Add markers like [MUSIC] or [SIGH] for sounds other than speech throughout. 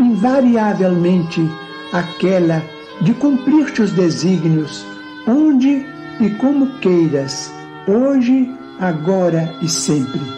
invariavelmente, aquela de cumprir-te os desígnios, onde e como queiras, hoje, agora e sempre.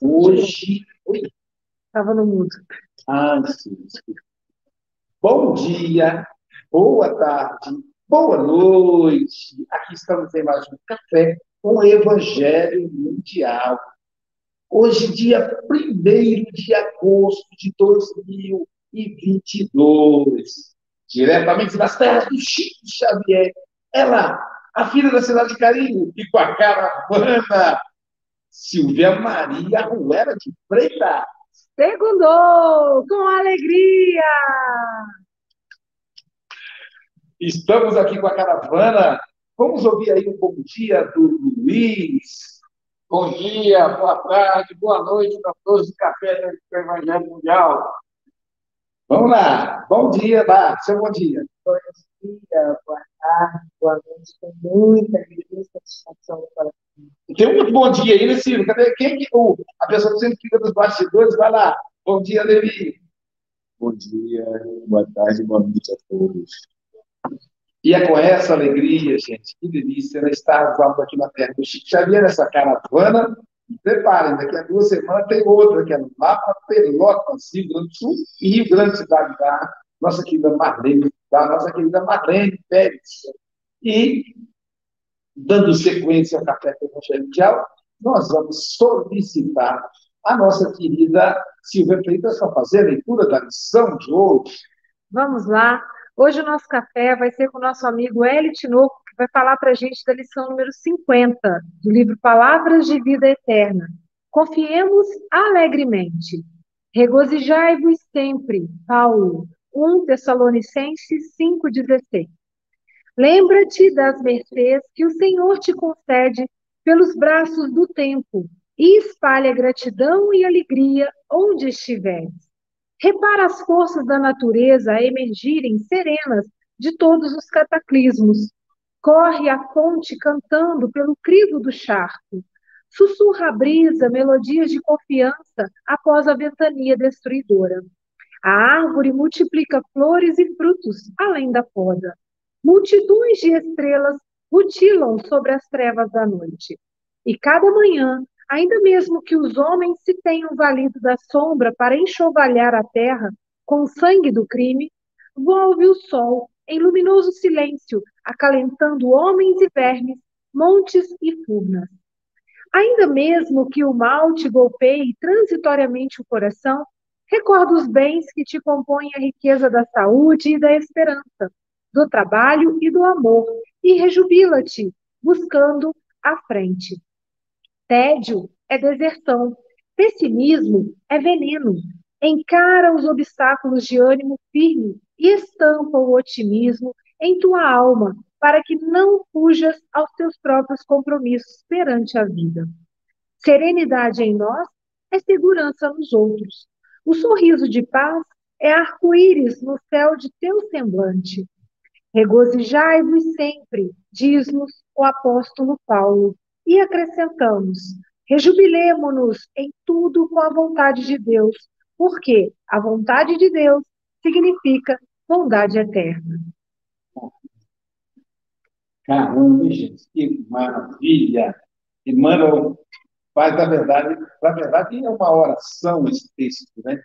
Hoje. Estava no mundo. Ah, sim. Bom dia, boa tarde, boa noite. Aqui estamos em mais um café com o Evangelho Mundial. Hoje, dia 1 de agosto de 2022, diretamente das terras do Chico Xavier, ela, a filha da cidade de Carinho, e com a caravana Silvia Maria Ruela de Freitas. Segundou, com alegria! Estamos aqui com a caravana. Vamos ouvir aí um bom dia do Luiz. Bom dia, boa tarde, boa noite a todos do Café do Evangelho Mundial. Vamos lá. Bom dia, Bá. Seu bom dia. Bom dia, boa tarde, boa noite, com muita alegria e satisfação no coração. Tem um bom dia aí, né, Ciro? Cadê quem que o, a pessoa que sempre fica dos bastidores? Vai lá. Bom dia, Levi. Bom dia, boa tarde, boa noite a todos. E é com essa alegria, gente, que delícia, né, estarmos aqui na terra do Chico Xavier, nessa caravana. Preparem, daqui a duas semanas tem outra, que é lá para Pelotas, Rio Grande do Sul e Rio Grande, cidade da nossa querida Marlene, da nossa querida Marlene Pérez. E, dando sequência ao Café com Mundial, nós vamos solicitar a nossa querida Silvia Freitas para fazer a leitura da lição de hoje. Vamos lá. Hoje o nosso café vai ser com o nosso amigo Eli Tinoco, que vai falar para a gente da lição número 50, do livro Palavras de Vida Eterna. Confiemos alegremente. Regozijai-vos sempre, Paulo. 1 Tessalonicenses 5,16. Lembra-te das mercês que o Senhor te concede pelos braços do tempo e espalha gratidão e alegria onde estiveres. Repara as forças da natureza a emergirem serenas de todos os cataclismos. Corre a fonte cantando pelo crivo do charco. Sussurra a brisa melodias de confiança após a ventania destruidora. A árvore multiplica flores e frutos além da poda. Multidões de estrelas rutilam sobre as trevas da noite. E cada manhã Ainda mesmo que os homens se tenham valido da sombra para enxovalhar a terra com o sangue do crime, volve o sol em luminoso silêncio, acalentando homens e vermes, montes e furnas. Ainda mesmo que o mal te golpeie transitoriamente o coração, recorda os bens que te compõem a riqueza da saúde e da esperança, do trabalho e do amor, e rejubila-te, buscando a frente. Tédio é deserção. Pessimismo é veneno. Encara os obstáculos de ânimo firme e estampa o otimismo em tua alma, para que não fujas aos teus próprios compromissos perante a vida. Serenidade em nós é segurança nos outros. O sorriso de paz é arco-íris no céu de teu semblante. Regozijai-vos sempre, diz-nos o apóstolo Paulo e acrescentamos: rejubilemo-nos em tudo com a vontade de Deus, porque a vontade de Deus significa bondade eterna. Caramba, gente, que maravilha! Emmanuel faz, na verdade, na verdade, é uma oração esse texto, né?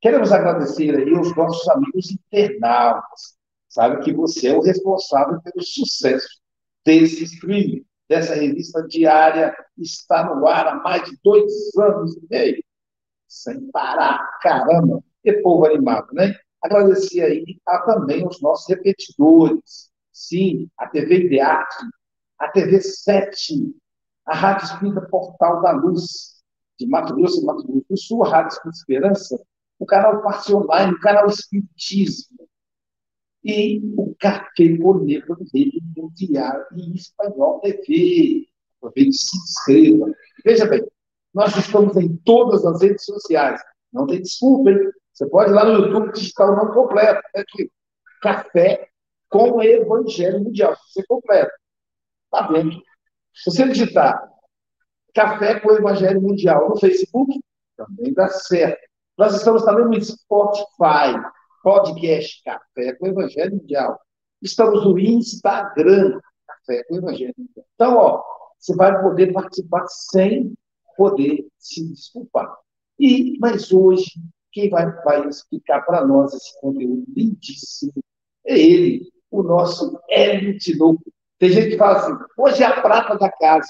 Queremos agradecer aí aos nossos amigos internautas. Sabe que você é o responsável pelo sucesso desse streaming dessa revista diária está no ar há mais de dois anos e meio, sem parar, caramba, que povo animado, né? Agradecer aí a, também os nossos repetidores, sim, a TV Idearte, a TV 7, a Rádio Espírita Portal da Luz, de Mato Grosso e Mato Grosso do Sul, a Rádio Espírita Esperança, o canal Parte Online, o canal Espiritismo, e o Café com Negro Rede Mundial e Espanhol TV. Aproveite e se inscreva. Veja bem, nós estamos em todas as redes sociais. Não tem desculpa, hein? Você pode ir lá no YouTube digitar o nome completo. É aqui. Café com Evangelho Mundial. Você completa. Tá vendo? Se você digitar Café com Evangelho Mundial no Facebook, também dá certo. Nós estamos também no Spotify podcast Café com Evangelho Mundial. Estamos no Instagram, Café com Evangelho Mundial. Então, ó, você vai poder participar sem poder se desculpar. E, mas hoje, quem vai, vai explicar para nós esse conteúdo lindíssimo é ele, o nosso Hélio Tinoco. Tem gente que fala assim, hoje é a prata da casa.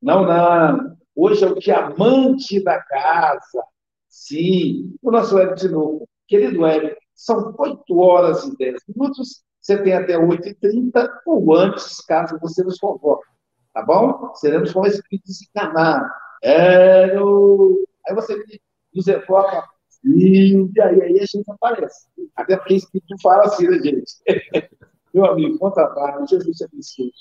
Não, não. Hoje é o diamante da casa. Sim, o nosso Hélio Tinoco. Querido Hélio, são 8 horas e 10 minutos. Você tem até 8h30 ou antes, caso você nos convoque. Tá bom? Seremos com espíritos encarnados. É, no... Aí você nos evoca e aí, aí a gente aparece. Até porque espírito fala assim, né, gente? [LAUGHS] Meu amigo, conta a Jesus te abençoe.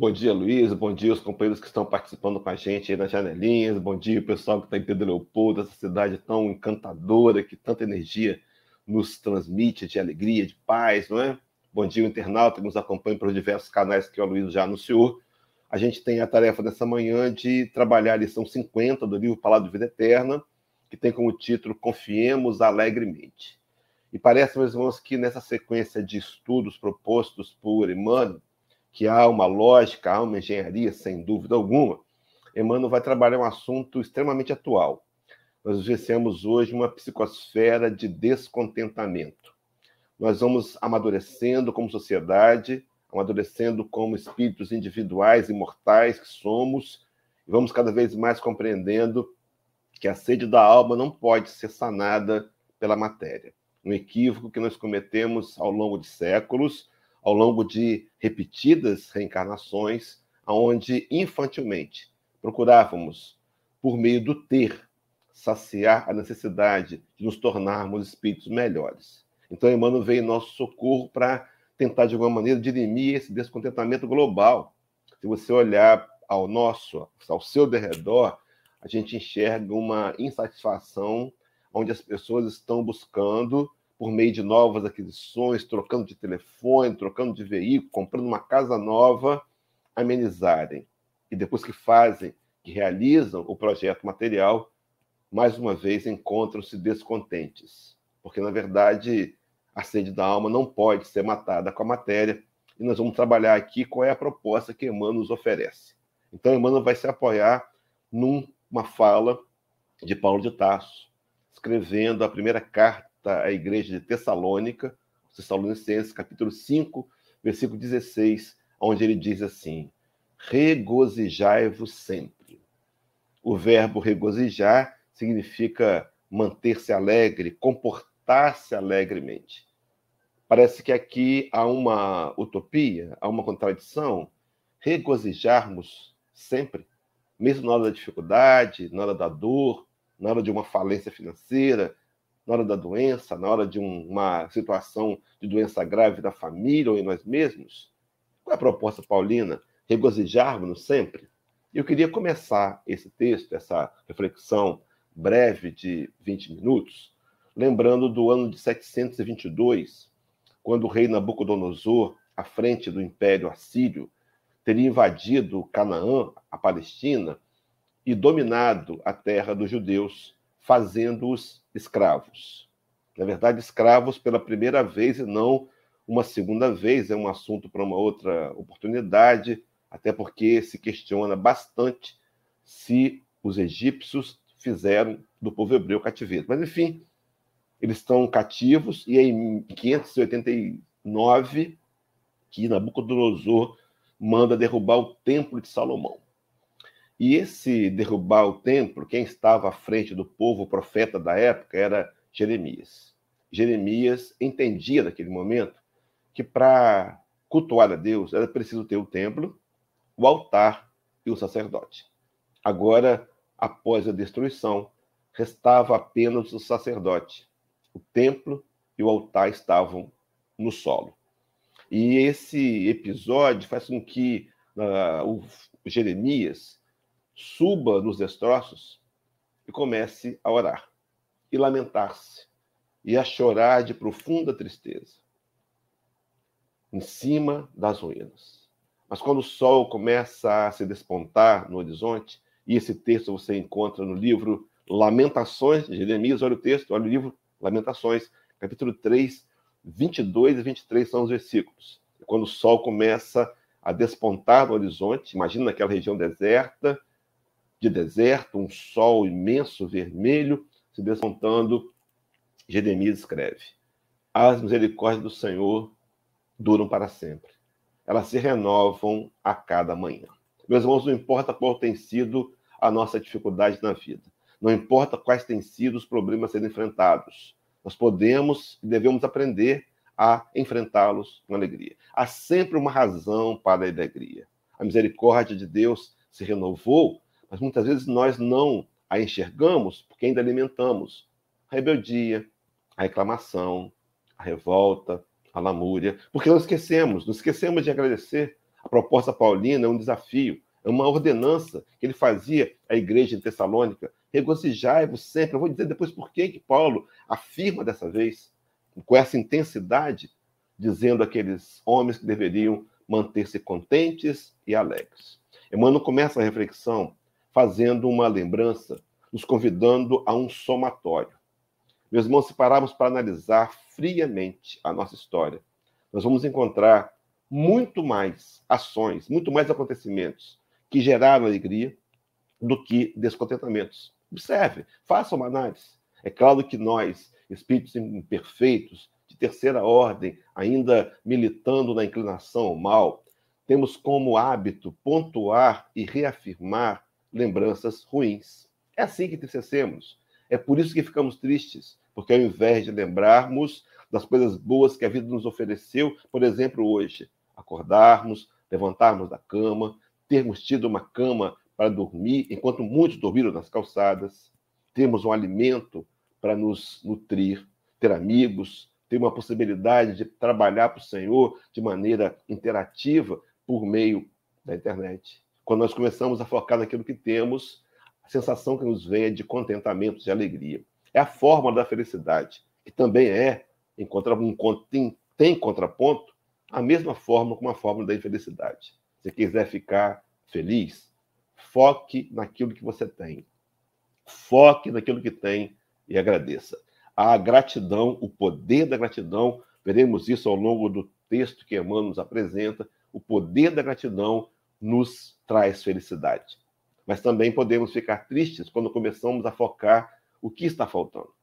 Bom dia, Luiz. Bom dia os companheiros que estão participando com a gente aí nas janelinhas. Bom dia, o pessoal que está em Pedro Leopoldo, essa cidade tão encantadora, que tanta energia nos transmite de alegria, de paz, não é? Bom dia, internauta que nos acompanha pelos diversos canais que o Luiz já anunciou. A gente tem a tarefa dessa manhã de trabalhar a lição 50 do livro Palavra de Vida Eterna, que tem como título Confiemos Alegremente. E parece, meus irmãos, que nessa sequência de estudos propostos por Emmanuel, que há uma lógica, há uma engenharia, sem dúvida alguma, Emmanuel vai trabalhar um assunto extremamente atual. Nós vivenciamos hoje uma psicosfera de descontentamento. Nós vamos amadurecendo como sociedade, amadurecendo como espíritos individuais e mortais que somos, e vamos cada vez mais compreendendo que a sede da alma não pode ser sanada pela matéria. Um equívoco que nós cometemos ao longo de séculos, ao longo de repetidas reencarnações, onde infantilmente procurávamos, por meio do ter, saciar a necessidade de nos tornarmos espíritos melhores. Então, Emmanuel veio em nosso socorro para tentar, de alguma maneira, dirimir esse descontentamento global. Se você olhar ao nosso, ao seu derredor, a gente enxerga uma insatisfação onde as pessoas estão buscando por meio de novas aquisições, trocando de telefone, trocando de veículo, comprando uma casa nova, amenizarem. E depois que fazem, que realizam o projeto material, mais uma vez encontram-se descontentes. Porque, na verdade, a sede da alma não pode ser matada com a matéria. E nós vamos trabalhar aqui qual é a proposta que Emmanuel nos oferece. Então, Emmanuel vai se apoiar numa fala de Paulo de Tarso, escrevendo a primeira carta à igreja de Tessalônica, Tessalonicenses, capítulo 5, versículo 16, onde ele diz assim: Regozijai-vos sempre. O verbo regozijar significa manter-se alegre, comportar-se alegremente. Parece que aqui há uma utopia, há uma contradição. Regozijarmos sempre, mesmo na hora da dificuldade, na hora da dor, na hora de uma falência financeira, na hora da doença, na hora de uma situação de doença grave da família ou em nós mesmos? Qual é a proposta paulina? Regozijarmos-nos sempre? Eu queria começar esse texto, essa reflexão breve de 20 minutos, lembrando do ano de 722, quando o rei Nabucodonosor, à frente do Império Assírio, teria invadido Canaã, a Palestina, e dominado a terra dos judeus, fazendo-os escravos. Na verdade, escravos pela primeira vez e não uma segunda vez, é um assunto para uma outra oportunidade, até porque se questiona bastante se os egípcios fizeram do povo hebreu cativeiro. Mas, enfim, eles estão cativos e em 589 que Nabucodonosor manda derrubar o templo de Salomão. E esse derrubar o templo, quem estava à frente do povo, profeta da época, era Jeremias. Jeremias entendia naquele momento que para cultuar a Deus era preciso ter o templo, o altar e o sacerdote. Agora, após a destruição, restava apenas o sacerdote. O templo e o altar estavam no solo. E esse episódio faz com que uh, o Jeremias suba nos destroços e comece a orar e lamentar-se e a chorar de profunda tristeza em cima das ruínas. Mas quando o sol começa a se despontar no horizonte, e esse texto você encontra no livro Lamentações Jeremias, olha o texto, olha o livro Lamentações, capítulo 3, 22 e 23 são os versículos. Quando o sol começa a despontar no horizonte, imagina naquela região deserta, de deserto, um sol imenso vermelho se despontando, Jeremias escreve: As misericórdias do Senhor duram para sempre. Elas se renovam a cada manhã. Meus irmãos, não importa qual tem sido a nossa dificuldade na vida, não importa quais têm sido os problemas serem enfrentados, nós podemos e devemos aprender a enfrentá-los com alegria. Há sempre uma razão para a alegria. A misericórdia de Deus se renovou, mas muitas vezes nós não a enxergamos porque ainda alimentamos a rebeldia, a reclamação, a revolta, a lamúria, porque não esquecemos, não esquecemos de agradecer A proposta paulina é um desafio, é uma ordenança que ele fazia à igreja em Tessalônica. Regozijai-vos sempre. Eu vou dizer depois por que, Paulo afirma dessa vez, com essa intensidade, dizendo àqueles homens que deveriam manter-se contentes e alegres. Emmanuel começa a reflexão fazendo uma lembrança, nos convidando a um somatório. Meus irmãos, se pararmos para analisar friamente a nossa história, nós vamos encontrar muito mais ações, muito mais acontecimentos que geraram alegria do que descontentamentos. Observe, faça uma análise. É claro que nós, espíritos imperfeitos, de terceira ordem, ainda militando na inclinação ao mal, temos como hábito pontuar e reafirmar lembranças ruins. É assim que entristecemos. É por isso que ficamos tristes, porque ao invés de lembrarmos das coisas boas que a vida nos ofereceu, por exemplo, hoje, acordarmos, levantarmos da cama, termos tido uma cama para dormir, enquanto muitos dormiram nas calçadas, termos um alimento para nos nutrir, ter amigos, ter uma possibilidade de trabalhar para o Senhor de maneira interativa por meio da internet. Quando nós começamos a focar naquilo que temos, a sensação que nos vem é de contentamento, de alegria. É a forma da felicidade, que também é, em contra, um, tem, tem contraponto, a mesma forma como a forma da infelicidade. Se quiser ficar feliz, foque naquilo que você tem. Foque naquilo que tem e agradeça. A gratidão, o poder da gratidão, veremos isso ao longo do texto que Emmanuel nos apresenta, o poder da gratidão nos traz felicidade. Mas também podemos ficar tristes quando começamos a focar o que está faltando.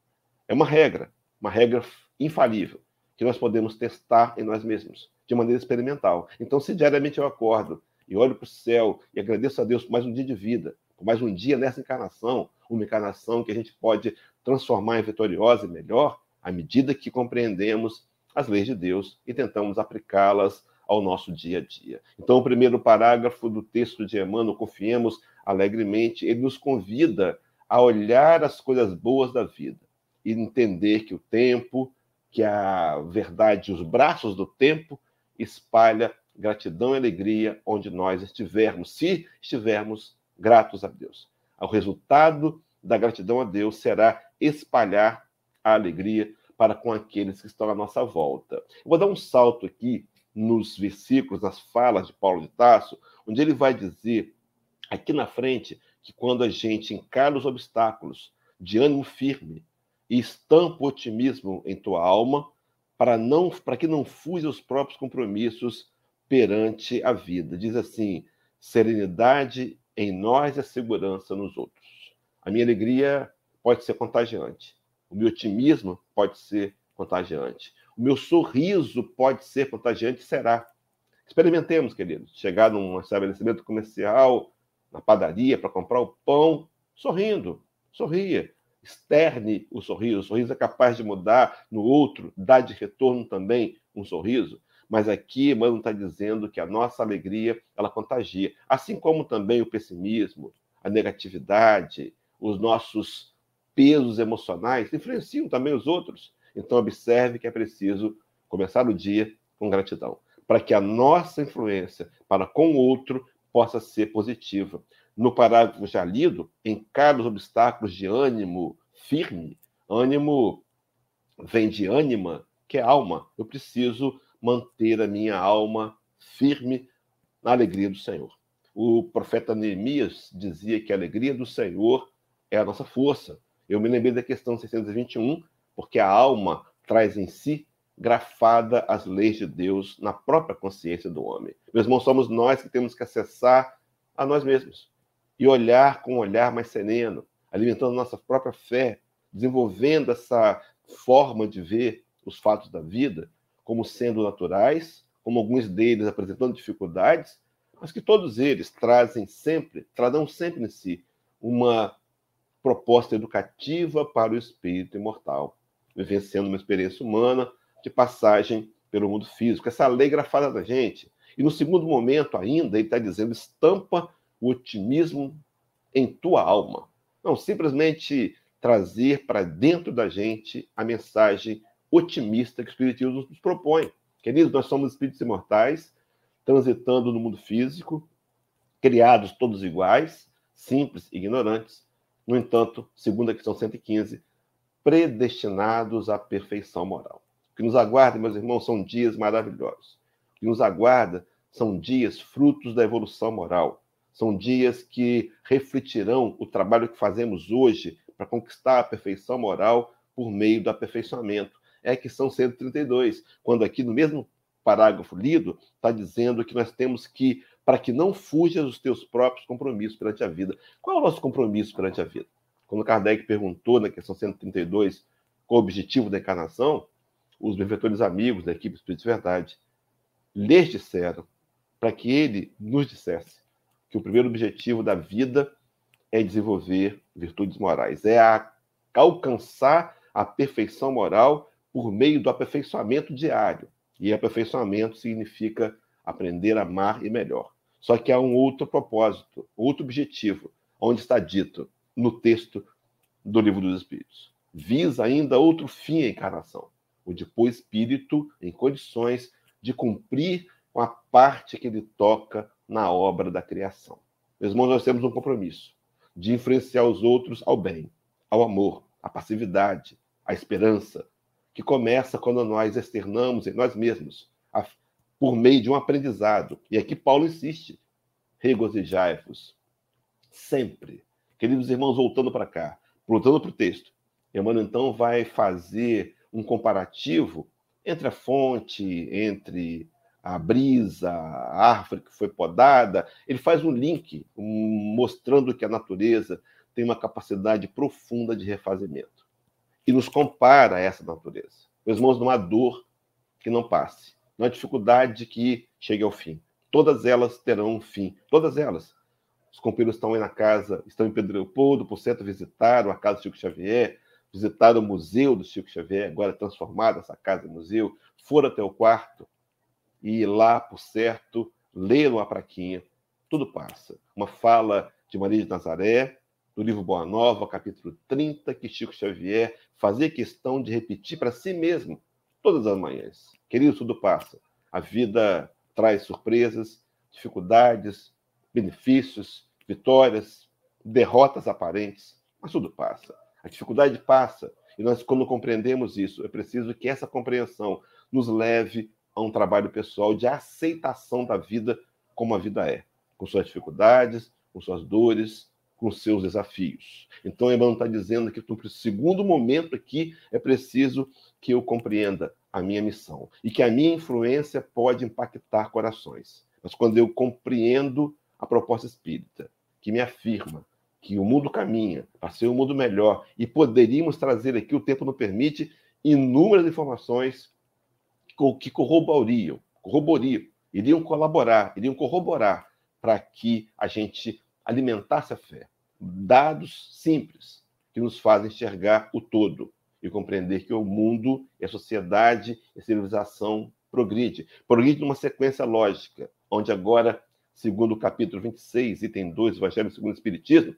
É uma regra, uma regra infalível, que nós podemos testar em nós mesmos, de maneira experimental. Então, se diariamente eu acordo e olho para o céu e agradeço a Deus por mais um dia de vida, por mais um dia nessa encarnação, uma encarnação que a gente pode transformar em vitoriosa e melhor, à medida que compreendemos as leis de Deus e tentamos aplicá-las ao nosso dia a dia. Então, o primeiro parágrafo do texto de Emmanuel, Confiemos Alegremente, ele nos convida a olhar as coisas boas da vida e entender que o tempo, que a verdade, os braços do tempo espalha gratidão e alegria onde nós estivermos, se estivermos gratos a Deus. O resultado da gratidão a Deus será espalhar a alegria para com aqueles que estão à nossa volta. Vou dar um salto aqui nos versículos, nas falas de Paulo de Tarso, onde ele vai dizer aqui na frente que quando a gente encara os obstáculos de ânimo firme e estampa o otimismo em tua alma, para não para que não fuja os próprios compromissos perante a vida. Diz assim: serenidade em nós e a segurança nos outros. A minha alegria pode ser contagiante. O meu otimismo pode ser contagiante. O meu sorriso pode ser contagiante, será. Experimentemos, queridos. Chegar num estabelecimento comercial, na padaria, para comprar o pão, sorrindo. Sorria. Externe o sorriso. O sorriso é capaz de mudar no outro, dar de retorno também um sorriso. Mas aqui Emmanuel está dizendo que a nossa alegria, ela contagia. Assim como também o pessimismo, a negatividade, os nossos pesos emocionais influenciam também os outros. Então, observe que é preciso começar o dia com gratidão, para que a nossa influência para com o outro possa ser positiva. No parágrafo já lido, encara os obstáculos de ânimo firme. Ânimo vem de ânima, que é alma. Eu preciso manter a minha alma firme na alegria do Senhor. O profeta Neemias dizia que a alegria do Senhor é a nossa força. Eu me lembrei da questão 621, porque a alma traz em si grafada as leis de Deus na própria consciência do homem. Meus irmãos, somos nós que temos que acessar a nós mesmos e olhar com um olhar mais sereno, alimentando nossa própria fé, desenvolvendo essa forma de ver os fatos da vida como sendo naturais, como alguns deles apresentando dificuldades, mas que todos eles trazem sempre, trarão sempre em si uma proposta educativa para o espírito imortal vivenciando uma experiência humana de passagem pelo mundo físico. Essa lei grafada da gente. E no segundo momento ainda, ele está dizendo, estampa o otimismo em tua alma. Não simplesmente trazer para dentro da gente a mensagem otimista que o Espiritismo nos propõe. Queridos, nós somos espíritos imortais, transitando no mundo físico, criados todos iguais, simples, ignorantes. No entanto, segundo a questão 115, predestinados à perfeição moral. O que nos aguarda, meus irmãos, são dias maravilhosos. O que nos aguarda são dias frutos da evolução moral. São dias que refletirão o trabalho que fazemos hoje para conquistar a perfeição moral por meio do aperfeiçoamento. É que são 132, quando aqui no mesmo parágrafo lido está dizendo que nós temos que para que não fujas dos teus próprios compromissos perante a vida. Qual é o nosso compromisso perante a vida? Quando Kardec perguntou na questão 132 qual o objetivo da encarnação, os benfeitores amigos da equipe Espírito de Verdade lhes disseram para que ele nos dissesse que o primeiro objetivo da vida é desenvolver virtudes morais, é a, alcançar a perfeição moral por meio do aperfeiçoamento diário. E aperfeiçoamento significa aprender a amar e melhor. Só que há um outro propósito, outro objetivo, onde está dito no texto do Livro dos Espíritos. Visa ainda outro fim a encarnação, o de pôr espírito em condições de cumprir com a parte que ele toca na obra da criação. Meus irmãos, nós temos um compromisso de influenciar os outros ao bem, ao amor, à passividade, à esperança, que começa quando nós externamos em nós mesmos por meio de um aprendizado. E aqui Paulo insiste: regozijai-vos sempre. Queridos irmãos, voltando para cá, voltando para o texto, Emmanuel então vai fazer um comparativo entre a fonte, entre a brisa, a árvore que foi podada. Ele faz um link mostrando que a natureza tem uma capacidade profunda de refazimento. E nos compara a essa natureza. Meus irmãos, não há dor que não passe na dificuldade que chegue ao fim. Todas elas terão um fim, todas elas. Os companheiros estão aí na casa, estão em Pedro Leopoldo, por certo visitaram a casa do Chico Xavier, visitaram o museu do Chico Xavier, agora transformada essa casa em museu, foram até o quarto e lá, por certo, leram a praquinha. Tudo passa. Uma fala de Maria de Nazaré, do livro Boa Nova, capítulo 30, que Chico Xavier fazia questão de repetir para si mesmo todas as manhãs. Querido, tudo passa. A vida traz surpresas, dificuldades, benefícios, vitórias, derrotas aparentes, mas tudo passa. A dificuldade passa. E nós, quando compreendemos isso, é preciso que essa compreensão nos leve a um trabalho pessoal de aceitação da vida como a vida é, com suas dificuldades, com suas dores, com seus desafios. Então, Emmanuel está dizendo que no segundo momento aqui é preciso que eu compreenda a minha missão e que a minha influência pode impactar corações. Mas quando eu compreendo a proposta espírita, que me afirma que o mundo caminha para ser um mundo melhor e poderíamos trazer aqui, o tempo não permite, inúmeras informações que corroborariam, corroboriam, iriam colaborar, iriam corroborar para que a gente alimentasse a fé. Dados simples que nos fazem enxergar o todo e compreender que o mundo e a sociedade e a civilização progride. Progride numa sequência lógica, onde agora, segundo o capítulo 26, item 2 do Evangelho segundo o Espiritismo,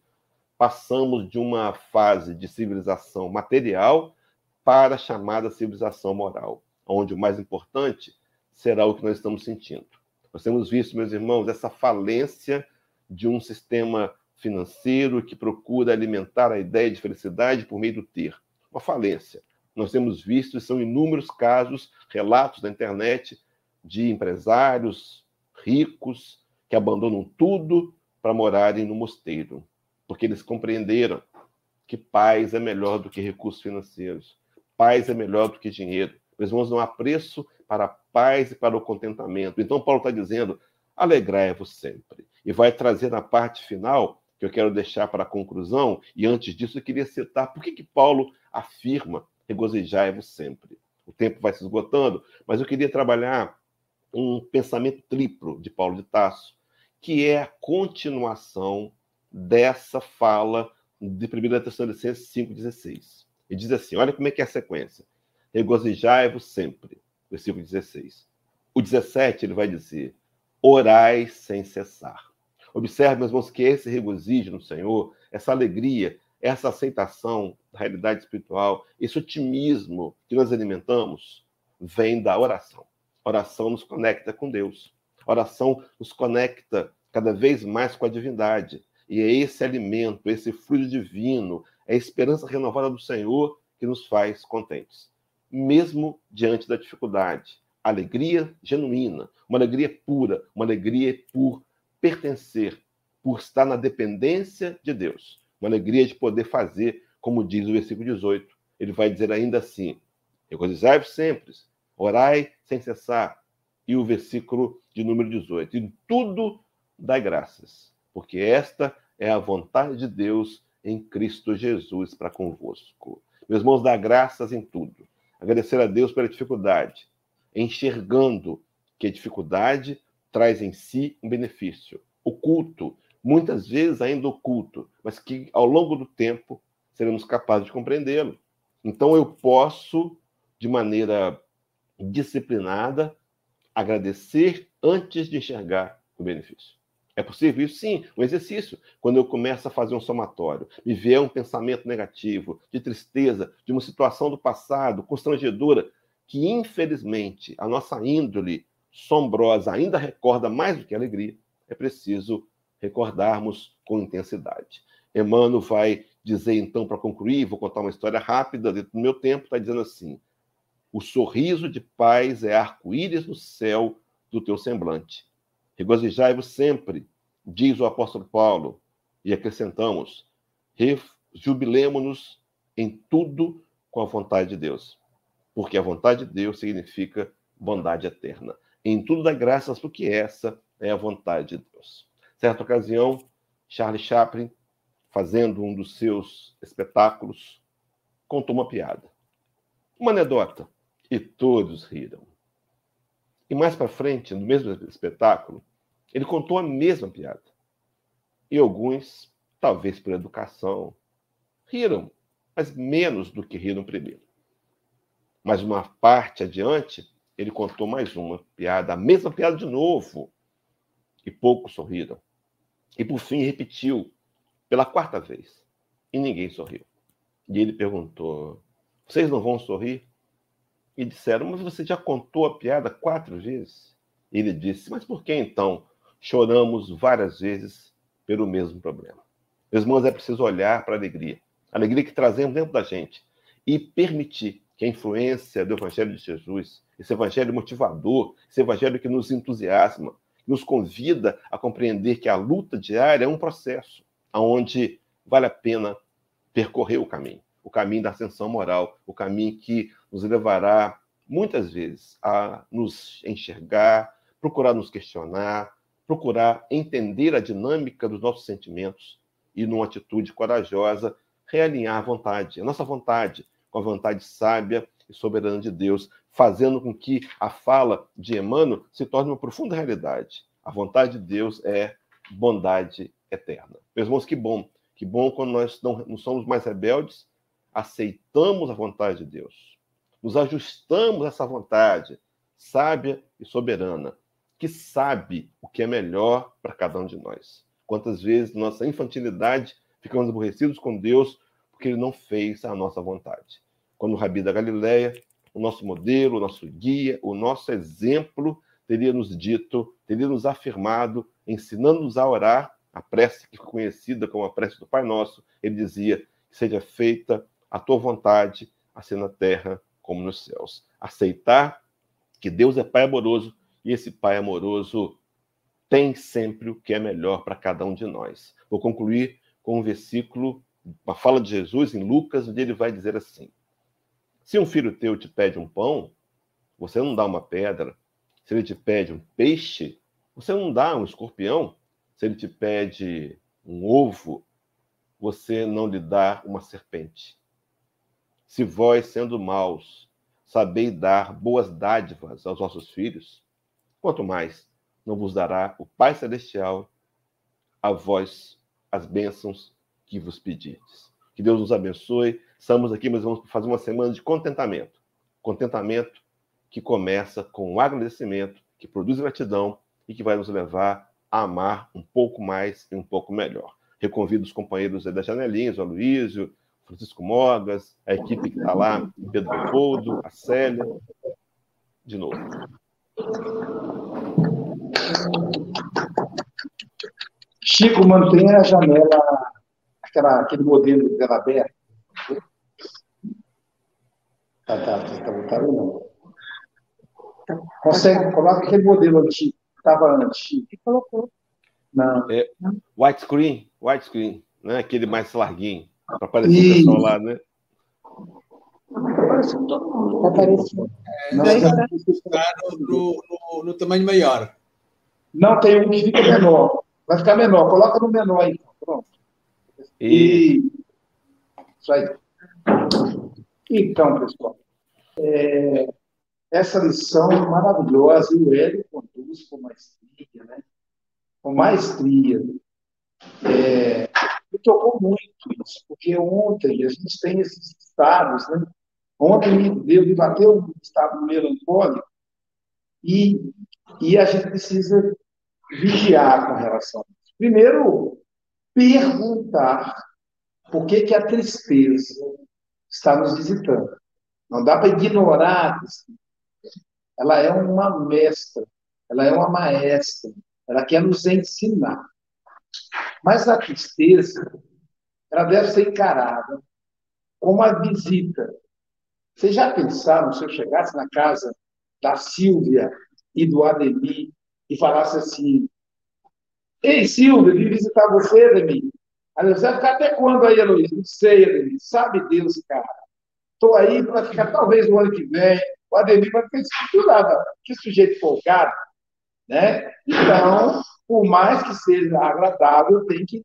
passamos de uma fase de civilização material para a chamada civilização moral, onde o mais importante será o que nós estamos sentindo. Nós temos visto, meus irmãos, essa falência de um sistema financeiro que procura alimentar a ideia de felicidade por meio do ter uma falência. Nós temos visto, são inúmeros casos, relatos na internet de empresários ricos que abandonam tudo para morarem no mosteiro, porque eles compreenderam que paz é melhor do que recursos financeiros, paz é melhor do que dinheiro. Meus irmãos, não há preço para a paz e para o contentamento. Então, Paulo está dizendo: alegrai-vos sempre. E vai trazer na parte final que eu quero deixar para a conclusão, e antes disso eu queria citar por que, que Paulo afirma regozijai-vos sempre. O tempo vai se esgotando, mas eu queria trabalhar um pensamento triplo de Paulo de Tasso, que é a continuação dessa fala de 1 Tessalonicenses 5,16. E diz assim: olha como é que é a sequência. Regozijai-vos sempre. Versículo 16. O 17 ele vai dizer: orai sem cessar. Observe, meus irmãos, que esse regozijo no Senhor, essa alegria, essa aceitação da realidade espiritual, esse otimismo que nós alimentamos, vem da oração. A oração nos conecta com Deus. A oração nos conecta cada vez mais com a divindade. E é esse alimento, esse fluido divino, é a esperança renovada do Senhor que nos faz contentes, mesmo diante da dificuldade. Alegria genuína, uma alegria pura, uma alegria por pertencer, por estar na dependência de Deus, uma alegria de poder fazer, como diz o versículo 18. Ele vai dizer ainda assim: regozijai-vos sempre, orai sem cessar. E o versículo de número 18: em tudo dai graças, porque esta é a vontade de Deus em Cristo Jesus para convosco. Meus irmãos, dá graças em tudo. Agradecer a Deus pela dificuldade, enxergando que a dificuldade traz em si um benefício oculto, muitas vezes ainda oculto, mas que ao longo do tempo seremos capazes de compreendê-lo. Então eu posso, de maneira disciplinada, agradecer antes de enxergar o benefício. É possível isso? Sim, um exercício. Quando eu começo a fazer um somatório, me vier um pensamento negativo, de tristeza, de uma situação do passado, constrangedora, que infelizmente a nossa índole sombrosa ainda recorda mais do que alegria, é preciso recordarmos com intensidade. Emmanuel vai dizer, então, para concluir, vou contar uma história rápida dentro do meu tempo, está dizendo assim: o sorriso de paz é arco-íris no céu do teu semblante. Regozijai-vos sempre, diz o apóstolo Paulo, e acrescentamos: jubilemo-nos em tudo com a vontade de Deus, porque a vontade de Deus significa bondade eterna. Em tudo dá graças, porque essa é a vontade de Deus. Certa ocasião, Charlie Chaplin, fazendo um dos seus espetáculos, contou uma piada. Uma anedota. E todos riram. E mais para frente, no mesmo espetáculo, ele contou a mesma piada. E alguns, talvez por educação, riram, mas menos do que riram primeiro. Mas uma parte adiante, ele contou mais uma piada, a mesma piada de novo, e poucos sorriram. E por fim repetiu pela quarta vez, e ninguém sorriu. E ele perguntou: Vocês não vão sorrir? E disseram: Mas você já contou a piada quatro vezes? Ele disse: Mas por que então choramos várias vezes pelo mesmo problema? Meus irmãos, é preciso olhar para a alegria, a alegria que trazemos dentro da gente, e permitir que a influência do Evangelho de Jesus, esse Evangelho motivador, esse Evangelho que nos entusiasma, nos convida a compreender que a luta diária é um processo onde vale a pena percorrer o caminho, o caminho da ascensão moral, o caminho que nos levará muitas vezes a nos enxergar, procurar nos questionar, procurar entender a dinâmica dos nossos sentimentos e, numa atitude corajosa, realinhar a vontade, a nossa vontade, com a vontade sábia e soberana de Deus, fazendo com que a fala de Emmanuel se torne uma profunda realidade. A vontade de Deus é bondade eterna. Meus irmãos, que bom, que bom quando nós não, não somos mais rebeldes, aceitamos a vontade de Deus, nos ajustamos a essa vontade sábia e soberana, que sabe o que é melhor para cada um de nós. Quantas vezes, nossa infantilidade, ficamos aborrecidos com Deus porque ele não fez a nossa vontade. Quando o Rabi da Galileia, o nosso modelo, o nosso guia, o nosso exemplo, teria nos dito, teria nos afirmado, ensinando-nos a orar, a prece que foi conhecida como a prece do Pai Nosso, ele dizia: seja feita a tua vontade, assim na terra como nos céus. Aceitar que Deus é Pai amoroso e esse Pai amoroso tem sempre o que é melhor para cada um de nós. Vou concluir com um versículo uma fala de Jesus em Lucas, onde ele vai dizer assim: Se um filho teu te pede um pão, você não dá uma pedra. Se ele te pede um peixe, você não dá um escorpião. Se ele te pede um ovo, você não lhe dá uma serpente. Se vós, sendo maus, sabeis dar boas dádivas aos vossos filhos, quanto mais não vos dará o Pai Celestial a vós as bênçãos que vos pedires. Que Deus nos abençoe. Estamos aqui, mas vamos fazer uma semana de contentamento. Contentamento que começa com um agradecimento, que produz gratidão e que vai nos levar a amar um pouco mais e um pouco melhor. Reconvido os companheiros da Janelinhas, o Aloysio, Francisco Mogas, a equipe que está lá, Pedro Leopoldo, a Célia. De novo. Chico, mantenha a janela, aquela, aquele modelo dela aberta. Tá, tá, tá voltando não. Consegue, coloca aquele modelo antigo, que estava antes. colocou. Não. É, widescreen, widescreen, né? Aquele mais larguinho, para aparecer o pessoal lá, né? Apareceu todo mundo. Apareceu. É, daí está no, no, no, tamanho maior. Não, tem um que fica menor. Vai ficar menor. Coloca no menor aí. Pronto. E... Isso aí. Então, pessoal, é... essa lição é maravilhosa e o Hélio conduz com maestria, né? Com maestria. É... Tocou muito isso, porque ontem a gente tem esses estados, né? Ontem me bateu um estado melancólico e, e a gente precisa vigiar com relação a isso. Primeiro, perguntar por que, que a tristeza está nos visitando. Não dá para ignorar tristeza. Ela é uma mestra, ela é uma maestra, ela quer nos ensinar. Mas a tristeza, ela deve ser encarada como a visita vocês já pensaram se eu chegasse na casa da Silvia e do Ademir e falasse assim: Ei, Silvia, vim visitar você, Ademir. Aí você vai ficar até quando aí, Heloísa? Não sei, Ademir. Sabe Deus, cara. Estou aí para ficar talvez no ano que vem. O Ademir vai ficar estruturado. Que sujeito folgado. Né? Então, por mais que seja agradável, tem que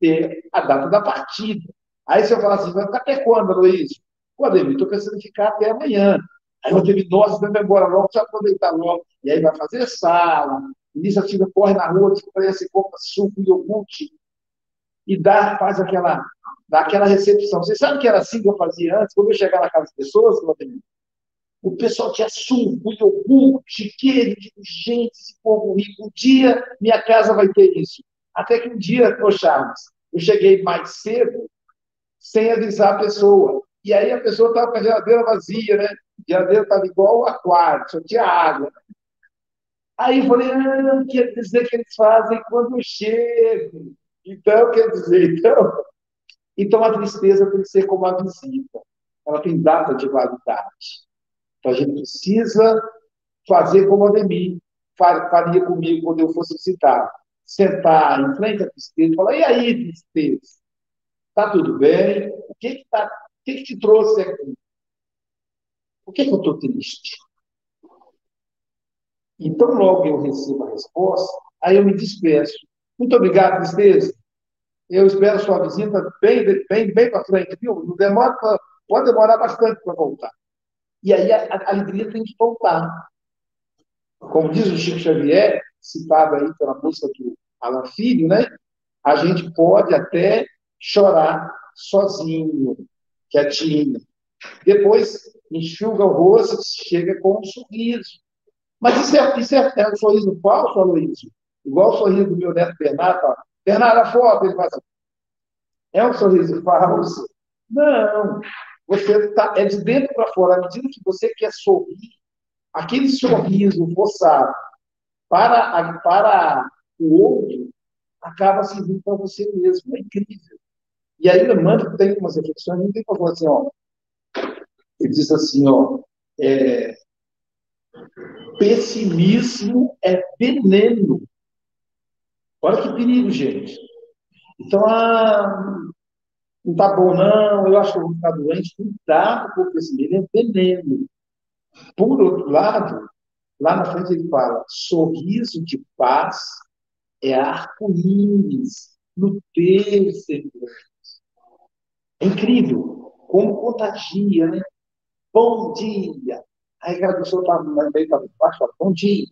ter a data da partida. Aí se eu falar assim, vai ficar até quando, Heloísa? Pô, Ademir, estou pensando em ficar até amanhã. Aí o Ademir, nossa, vamos embora logo, deixa eu aproveitar logo. E aí vai fazer sala, iniciativa corre na rua, parece compra suco, iogurte, e dá, faz aquela, dá aquela recepção. Você sabe que era assim que eu fazia antes, quando eu chegava na casa das pessoas, o pessoal tinha suco, iogurte, queijo, gente, esse povo rico. Um dia minha casa vai ter isso. Até que um dia, ô Charles, eu cheguei mais cedo, sem avisar a pessoa. E aí a pessoa estava com a geladeira vazia, né? A geladeira estava igual o aquário, só tinha água. Aí eu falei, ah, quer dizer que eles fazem quando eu chego. Então, quer dizer, então, então a tristeza tem que ser como a visita. Ela tem data de validade. Então a gente precisa fazer como Ademir faria comigo quando eu fosse visitar. Sentar em frente à tristeza e falar, e aí, tristeza? Tá tudo bem? O que está o que, que te trouxe aqui? Por que, que eu estou triste? Então, logo eu recebo a resposta, aí eu me despeço. Muito obrigado, tristeza. Eu espero sua visita bem, bem, bem para frente, viu? Não demora pode demorar bastante para voltar. E aí a, a, alegria tem que voltar. Como diz o Chico Xavier, citado aí pela música do Alan Filho, né? A gente pode até chorar sozinho, quietinho. Depois enxuga o rosto, chega com um sorriso. Mas isso é, isso é, é um sorriso falso, Aloysio? Igual o sorriso do meu neto Bernardo. Bernardo, a foto, ele fala assim, é um sorriso falso? Não. Você tá, é de dentro para fora. À medida que você quer sorrir, aquele sorriso forçado para, a, para o outro acaba servindo para você mesmo. É incrível. E aí Emmanuel tem umas reflexões muito importantes, assim, ó. Ele diz assim, ó, é, pessimismo é veneno. Olha que perigo, gente. Então, ah, não tá bom não, eu acho que eu vou ficar doente. Cuidado com o pessimismo, é veneno. Por outro lado, lá na frente ele fala, sorriso de paz é arco-íris no teu. É incrível como contagia, né? Bom dia. Aí a pessoa está meio para baixo, fala, bom dia.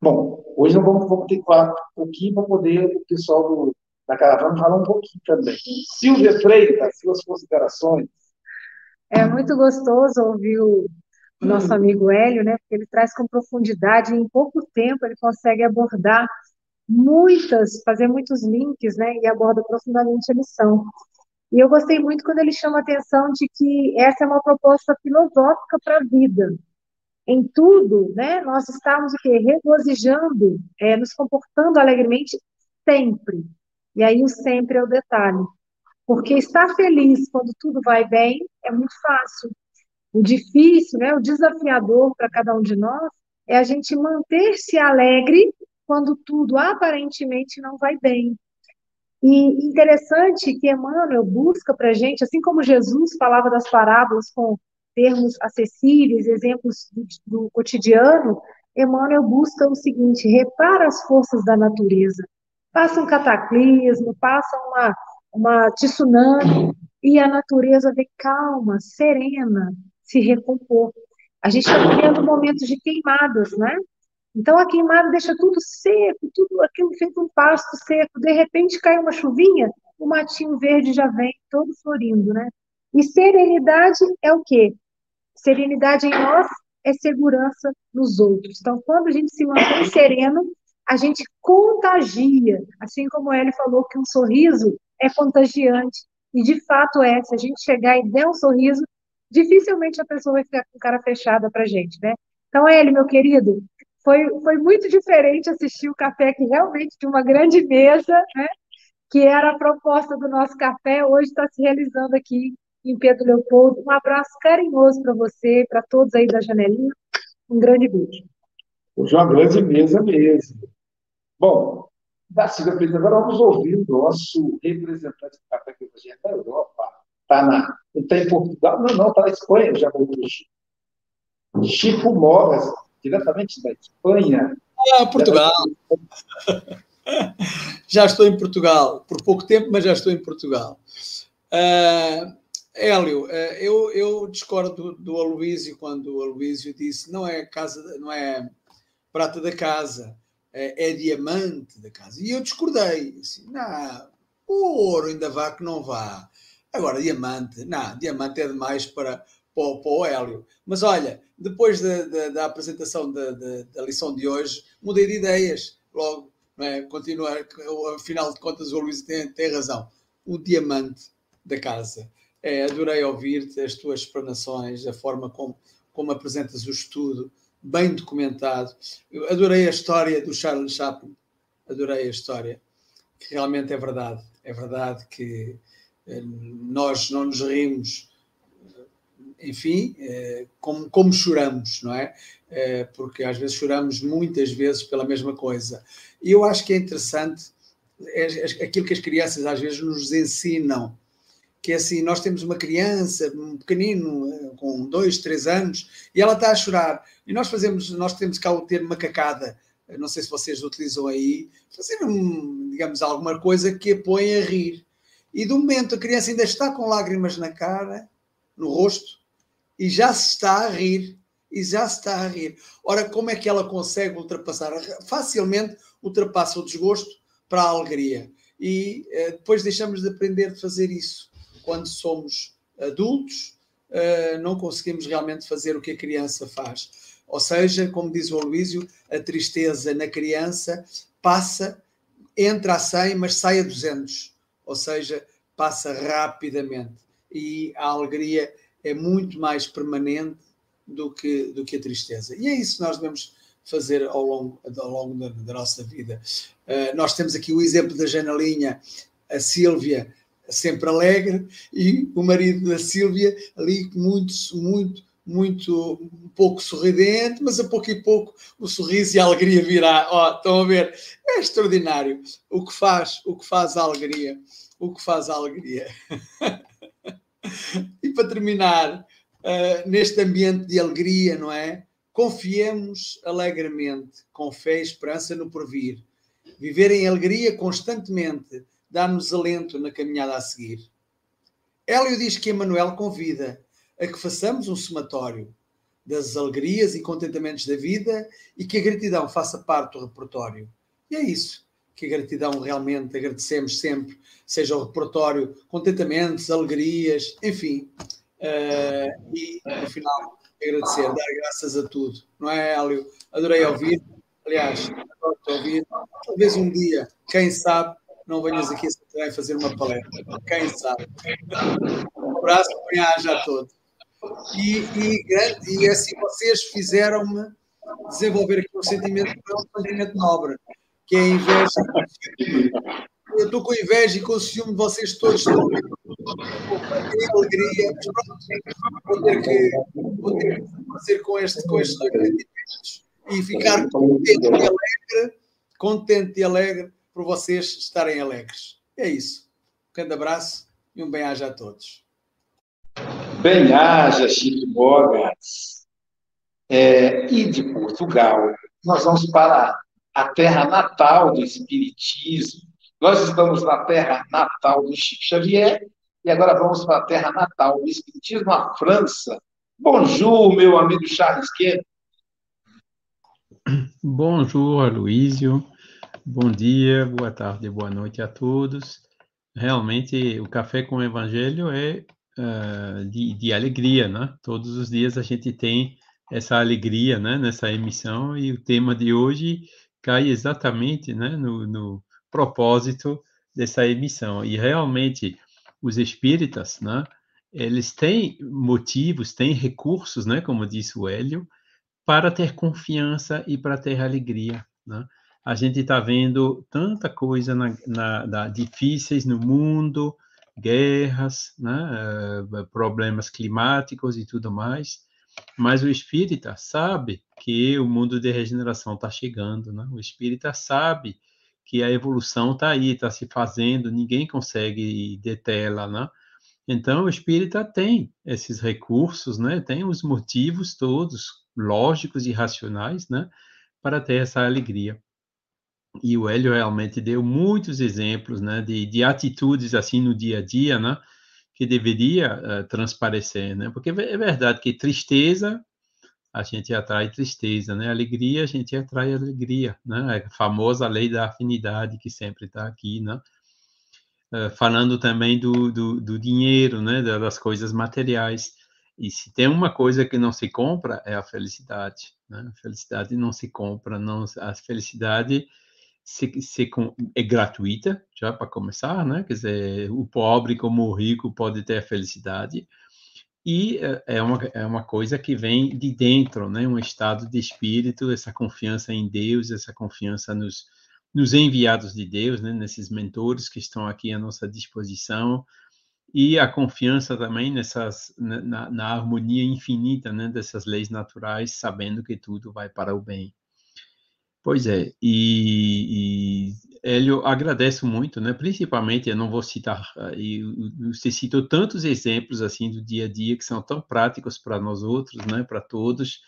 Bom, hoje nós vamos, vamos ter que falar um pouquinho para poder o pessoal do, da caravana falar um pouquinho também. Silvia Freitas, suas considerações. É muito gostoso ouvir o nosso amigo Hélio, né? Porque ele traz com profundidade, em pouco tempo ele consegue abordar muitas, fazer muitos links, né? E aborda profundamente a lição. E eu gostei muito quando ele chama a atenção de que essa é uma proposta filosófica para a vida. em tudo, né, nós estamos o quê? Regozijando, é, nos comportando alegremente sempre. E aí o sempre é o detalhe. Porque estar feliz quando tudo vai bem é muito fácil. O difícil, né, o desafiador para cada um de nós é a gente manter-se alegre quando tudo aparentemente não vai bem. E interessante que Emmanuel busca para a gente, assim como Jesus falava das parábolas com termos acessíveis, exemplos do, do cotidiano, Emmanuel busca o seguinte: repara as forças da natureza. Passa um cataclismo, passa uma, uma tsunami, e a natureza vem calma, serena, se recompor. A gente está vivendo momentos de queimadas, né? Então a queimada deixa tudo seco, tudo aquilo feito um pasto seco. De repente cai uma chuvinha, o matinho verde já vem todo florindo, né? E serenidade é o quê? Serenidade em nós é segurança nos outros. Então, quando a gente se mantém sereno, a gente contagia. Assim como ele falou que um sorriso é contagiante. E de fato é. Se a gente chegar e der um sorriso, dificilmente a pessoa vai ficar com cara fechada para gente, né? Então, ele, meu querido, foi, foi muito diferente assistir o café que realmente de uma grande mesa, né? Que era a proposta do nosso café, hoje está se realizando aqui em Pedro Leopoldo. Um abraço carinhoso para você, para todos aí da janelinha. Um grande beijo. Hoje é uma grande mesa mesmo. Bom, Darcy, agora vamos ouvir o nosso representante do Café é da Europa. Está na, está em Portugal? Não, não, está na Espanha, já voltou. Chico Moras, diretamente da Espanha. Ah, Portugal. [LAUGHS] já estou em Portugal, por pouco tempo, mas já estou em Portugal. Uh, Hélio, uh, eu, eu discordo do, do Aloísio quando o Aloísio disse não é casa, não é prata da casa, é, é diamante da casa. E eu discordei. Assim, não, o ouro ainda vá que não vá. Agora, diamante, não, diamante é demais para, para, para o Hélio. Mas olha, depois da, da, da apresentação da, da, lição de hoje, mudei de ideias. Logo, é? continuar, afinal de contas, o Luís tem, tem razão. O diamante da casa. É, adorei ouvir-te, as tuas explanações, a forma como, como apresentas o estudo, bem documentado. Eu adorei a história do Charles Chaplin, adorei a história, que realmente é verdade. É verdade que eh, nós não nos rimos enfim, eh, como, como choramos, não é? Eh, porque às vezes choramos muitas vezes pela mesma coisa. E eu acho que é interessante aquilo que as crianças às vezes nos ensinam, que é assim, nós temos uma criança, um pequenino, eh, com dois, três anos, e ela está a chorar. E nós fazemos, nós temos cá o termo macacada, não sei se vocês utilizam aí, fazer, um, digamos, alguma coisa que a põe a rir. E do momento a criança ainda está com lágrimas na cara, no rosto, e já se está a rir. E já se está a rir. Ora, como é que ela consegue ultrapassar? Facilmente ultrapassa o desgosto para a alegria. E uh, depois deixamos de aprender a fazer isso. Quando somos adultos, uh, não conseguimos realmente fazer o que a criança faz. Ou seja, como diz o Aloísio, a tristeza na criança passa, entra a 100, mas sai a 200. Ou seja, passa rapidamente. E a alegria é muito mais permanente do que, do que a tristeza. E é isso que nós devemos fazer ao longo, ao longo da, da nossa vida. Uh, nós temos aqui o exemplo da janelinha, a Sílvia, sempre alegre, e o marido da Sílvia ali muito, muito, muito, pouco sorridente, mas a pouco e pouco o sorriso e a alegria virá. Ó, oh, estão a ver? É extraordinário o que faz, o que faz a alegria, o que faz a alegria. [LAUGHS] e para terminar, uh, neste ambiente de alegria, não é? Confiemos alegremente, com fé e esperança no porvir. Viver em alegria constantemente dá-nos alento na caminhada a seguir. Hélio diz que Emanuel convida a que façamos um somatório das alegrias e contentamentos da vida e que a gratidão faça parte do repertório. E é isso que a gratidão realmente agradecemos sempre, seja o repertório, contentamentos, alegrias, enfim. Uh, e, no final, agradecer, dar graças a tudo. Não é, Hélio? Adorei ouvir. Aliás, adoro ouvir. Talvez um dia, quem sabe, não venhas aqui a fazer uma palestra. Quem sabe? Um abraço, bem-aja a todos. E, e, e assim, vocês fizeram-me desenvolver aqui um sentimento, um sentimento nobre, que é a inveja. Eu estou com inveja e com ciúme de vocês todos. Com alegria, pronto, vou ter que, vou ter que fazer com, este, com estes dois sentimentos e ficar contente e alegre, contente e alegre por vocês estarem alegres. É isso. Um grande abraço e um bem-aja a todos. Bem-aja, Chico Bogas. É, e de Portugal, nós vamos para a terra natal do Espiritismo. Nós estamos na terra natal do Chico Xavier e agora vamos para a terra natal do Espiritismo, a França. Bonjour, meu amigo Charles Quento. Bonjour, Aloísio. Bom dia, boa tarde, boa noite a todos. Realmente, o Café com o Evangelho é uh, de, de, alegria, né? Todos os dias a gente tem essa alegria, né? Nessa emissão e o tema de hoje cai exatamente, né? No, no propósito dessa emissão. E realmente, os espíritas, né? Eles têm motivos, têm recursos, né? Como disse o Hélio, para ter confiança e para ter alegria, né? A gente está vendo tanta coisa na, na, na, difíceis no mundo, guerras, né, uh, problemas climáticos e tudo mais. Mas o espírita sabe que o mundo de regeneração está chegando, né? O espírita sabe que a evolução está aí, está se fazendo, ninguém consegue detê-la, né? Então, o espírita tem esses recursos, né? Tem os motivos todos lógicos e racionais, né? Para ter essa alegria e o Hélio realmente deu muitos exemplos né, de, de atitudes assim no dia a dia, né, que deveria uh, transparecer, né, porque é verdade que tristeza a gente atrai tristeza, né, alegria a gente atrai alegria, né, a famosa lei da afinidade que sempre está aqui, né, uh, falando também do, do, do dinheiro, né, das coisas materiais, e se tem uma coisa que não se compra é a felicidade, né, a felicidade não se compra, não, a felicidade se, se, é gratuita, já para começar, né? Quer dizer, o pobre como o rico pode ter felicidade. E é, é uma, é uma coisa que vem de dentro, né? Um estado de espírito, essa confiança em Deus, essa confiança nos, nos enviados de Deus, né? Nesses mentores que estão aqui à nossa disposição. E a confiança também nessas, na, na harmonia infinita, né? Dessas leis naturais, sabendo que tudo vai para o bem. Pois é, e, e Hélio, agradeço muito, né? Principalmente, eu não vou citar, e você citou tantos exemplos assim do dia a dia que são tão práticos para nós outros, né? Para todos,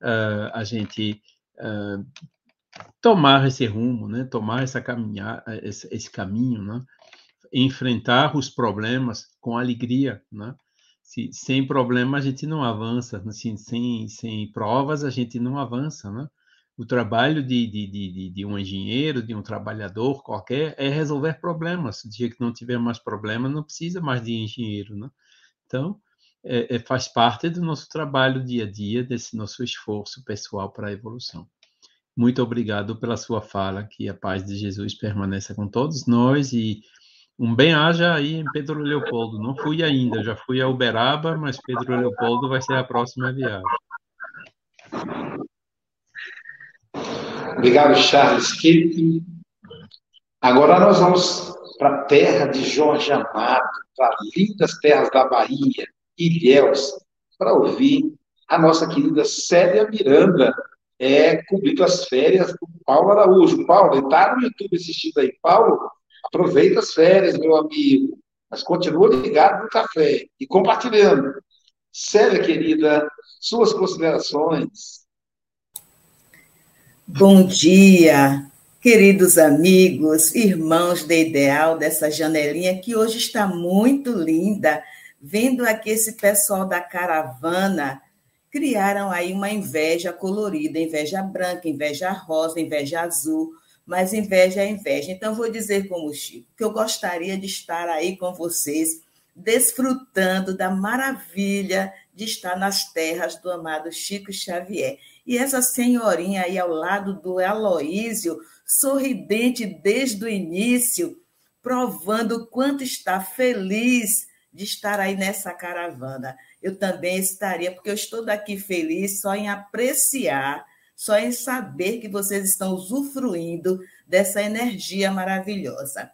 uh, a gente uh, tomar esse rumo, né? Tomar essa caminhar, esse, esse caminho, né? Enfrentar os problemas com alegria, né? Se, sem problema a gente não avança, assim, sem, sem provas a gente não avança, né? O trabalho de, de, de, de, um engenheiro, de um trabalhador qualquer, é resolver problemas. Se dia que não tiver mais problema, não precisa mais de engenheiro, né? Então, é, é, faz parte do nosso trabalho dia a dia, desse nosso esforço pessoal para a evolução. Muito obrigado pela sua fala, que a paz de Jesus permaneça com todos nós e um bem-aja aí em Pedro Leopoldo. Não fui ainda, já fui a Uberaba, mas Pedro Leopoldo vai ser a próxima viagem. Obrigado, Charles Kipp. Agora nós vamos para a terra de Jorge Amado, para lindas terras da Bahia, Ilhéus, para ouvir a nossa querida Célia Miranda, é, cobrindo as férias do Paulo Araújo. Paulo, está no YouTube assistindo aí. Paulo, aproveita as férias, meu amigo, mas continua ligado no café e compartilhando. Célia, querida, suas considerações. Bom dia, queridos amigos, irmãos de ideal dessa janelinha que hoje está muito linda. Vendo aqui esse pessoal da caravana, criaram aí uma inveja colorida, inveja branca, inveja rosa, inveja azul, mas inveja é inveja. Então, vou dizer como Chico, que eu gostaria de estar aí com vocês, desfrutando da maravilha de estar nas terras do amado Chico Xavier. E essa senhorinha aí ao lado do Aloísio, sorridente desde o início, provando o quanto está feliz de estar aí nessa caravana. Eu também estaria, porque eu estou daqui feliz só em apreciar, só em saber que vocês estão usufruindo dessa energia maravilhosa.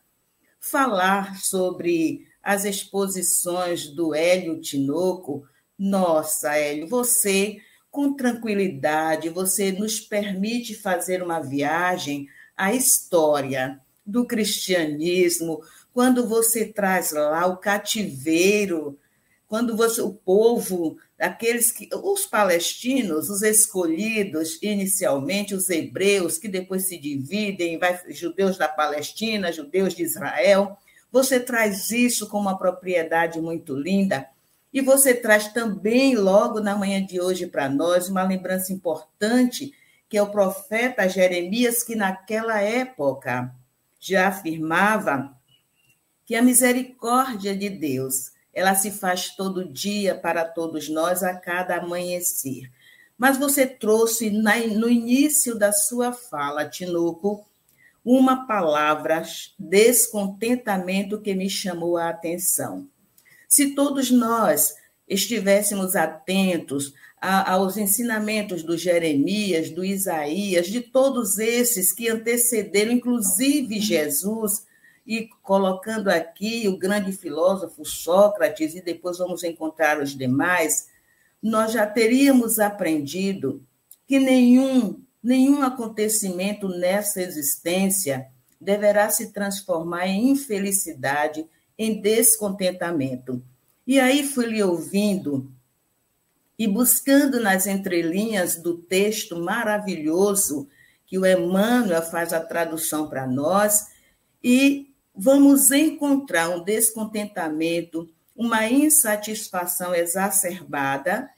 Falar sobre as exposições do Hélio Tinoco, nossa, Hélio, você com tranquilidade, você nos permite fazer uma viagem à história do cristianismo, quando você traz lá o cativeiro, quando você, o povo, aqueles que, os palestinos, os escolhidos inicialmente, os hebreus, que depois se dividem, vai, judeus da Palestina, judeus de Israel, você traz isso com uma propriedade muito linda. E você traz também, logo na manhã de hoje, para nós, uma lembrança importante, que é o profeta Jeremias, que naquela época já afirmava que a misericórdia de Deus, ela se faz todo dia para todos nós, a cada amanhecer. Mas você trouxe no início da sua fala, Tinuco, uma palavra, descontentamento, que me chamou a atenção. Se todos nós estivéssemos atentos a, aos ensinamentos do Jeremias, do Isaías, de todos esses que antecederam, inclusive Jesus, e colocando aqui o grande filósofo Sócrates, e depois vamos encontrar os demais, nós já teríamos aprendido que nenhum, nenhum acontecimento nessa existência deverá se transformar em infelicidade em descontentamento. E aí fui lhe ouvindo e buscando nas entrelinhas do texto maravilhoso que o Emmanuel faz a tradução para nós, e vamos encontrar um descontentamento, uma insatisfação exacerbada,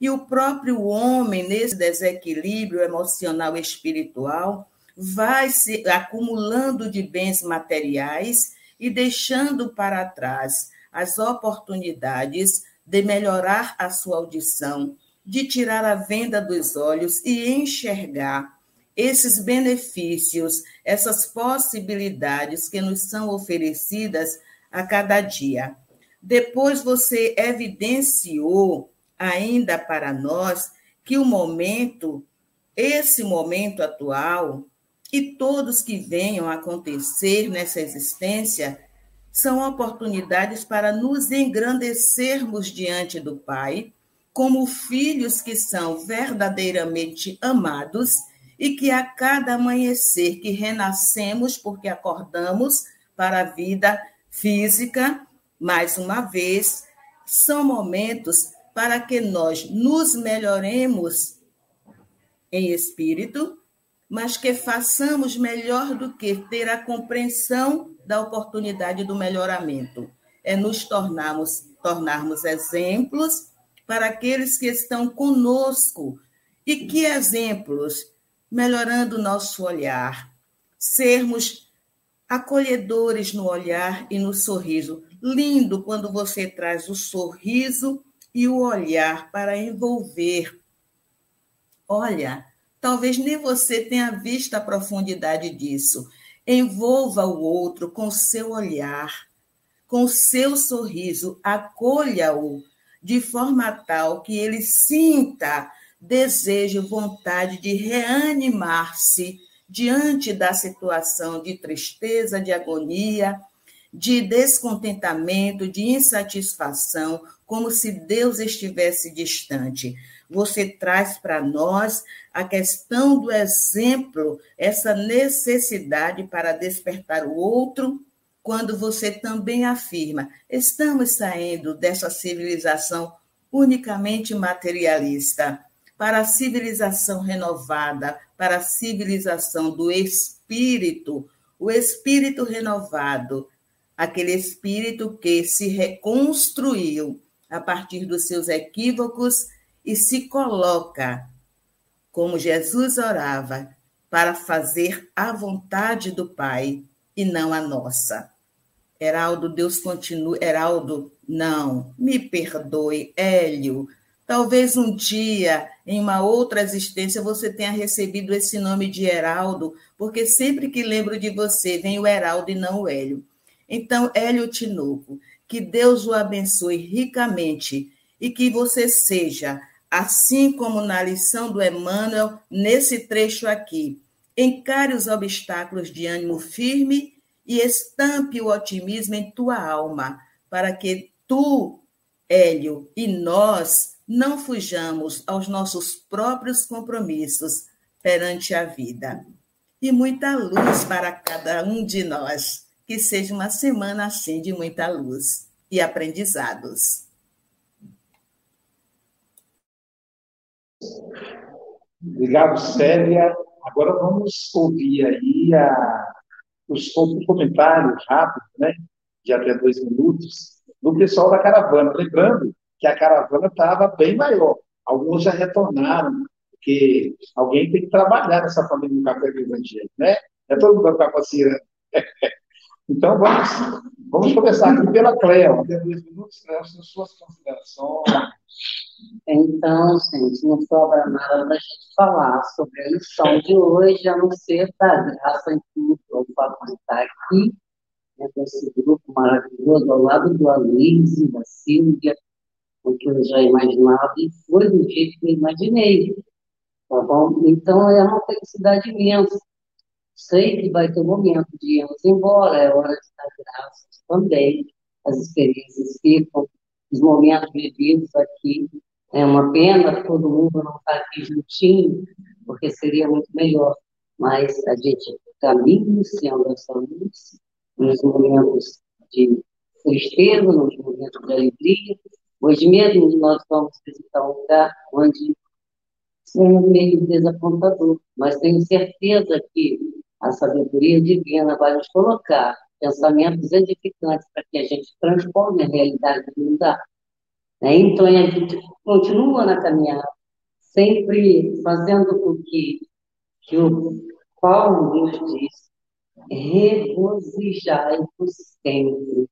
e o próprio homem, nesse desequilíbrio emocional e espiritual, vai se acumulando de bens materiais e deixando para trás as oportunidades de melhorar a sua audição, de tirar a venda dos olhos e enxergar esses benefícios, essas possibilidades que nos são oferecidas a cada dia. Depois você evidenciou ainda para nós que o momento, esse momento atual, e todos que venham a acontecer nessa existência são oportunidades para nos engrandecermos diante do Pai, como filhos que são verdadeiramente amados e que a cada amanhecer que renascemos, porque acordamos para a vida física, mais uma vez, são momentos para que nós nos melhoremos em espírito mas que façamos melhor do que ter a compreensão da oportunidade do melhoramento. É nos tornarmos, tornarmos exemplos para aqueles que estão conosco. E que exemplos? Melhorando o nosso olhar, sermos acolhedores no olhar e no sorriso. Lindo quando você traz o sorriso e o olhar para envolver. Olha, Talvez nem você tenha visto a profundidade disso. Envolva o outro com seu olhar, com seu sorriso, acolha-o de forma tal que ele sinta desejo, vontade de reanimar-se diante da situação de tristeza, de agonia, de descontentamento, de insatisfação, como se Deus estivesse distante você traz para nós a questão do exemplo, essa necessidade para despertar o outro, quando você também afirma: estamos saindo dessa civilização unicamente materialista para a civilização renovada, para a civilização do espírito, o espírito renovado, aquele espírito que se reconstruiu a partir dos seus equívocos e se coloca, como Jesus orava, para fazer a vontade do Pai e não a nossa. Heraldo, Deus continue. Heraldo, não, me perdoe, Hélio. Talvez um dia, em uma outra existência, você tenha recebido esse nome de Heraldo, porque sempre que lembro de você, vem o Heraldo e não o Hélio. Então, Hélio Tinoco, Que Deus o abençoe ricamente e que você seja, assim como na lição do Emmanuel, nesse trecho aqui, encare os obstáculos de ânimo firme e estampe o otimismo em tua alma, para que tu, Hélio, e nós não fujamos aos nossos próprios compromissos perante a vida. E muita luz para cada um de nós. Que seja uma semana assim de muita luz e aprendizados. Obrigado, Célia. Agora vamos ouvir aí a, os, comentários rápidos, né, de até dois minutos, do pessoal da caravana. Lembrando que a caravana estava bem maior. Alguns já retornaram, porque alguém tem que trabalhar nessa família do Café do Evangelho, né? É todo mundo está passeando. Então, vamos, vamos começar aqui pela Cleo. Até dois minutos, Cleo, suas considerações. Então, gente, não sobra nada para a gente falar sobre a lição de hoje, a não ser da graça em tudo. Eu vou estar aqui, né, com esse grupo maravilhoso, ao lado do Aloysio, da Silvia, o que eu já imaginava, e foi do jeito que eu imaginei. Tá bom? Então, é uma felicidade imensa Sei que vai ter um momento de irmos embora, é hora de dar graças também. As experiências ficam, os momentos vividos aqui. É uma pena todo mundo não estar aqui juntinho, porque seria muito melhor. Mas a gente caminha iniciando essa luz nos momentos de tristeza, nos momentos de alegria. Hoje mesmo nós vamos visitar um lugar onde é meio desapontador, mas tenho certeza que a sabedoria divina vai nos colocar pensamentos edificantes para que a gente transforme a realidade do lugar. Né? Então, a gente continua na caminhada, sempre fazendo com que, que o Paulo nos diz, regozijai-vos sempre.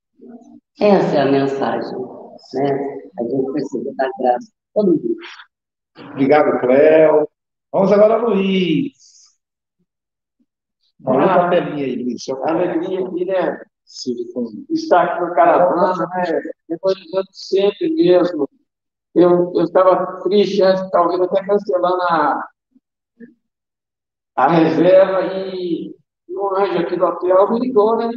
Essa é a mensagem. Né? A gente precisa dar graça a todo mundo. Obrigado, Cléo. Vamos agora, Luiz. Olha a capelinha aí, Luiz. A alegria aqui, né? Estar aqui no caravana, né? Evangelizando sempre mesmo. Eu, eu estava triste antes, talvez até cancelando a, a reserva e o anjo aqui do hotel me ligou, né?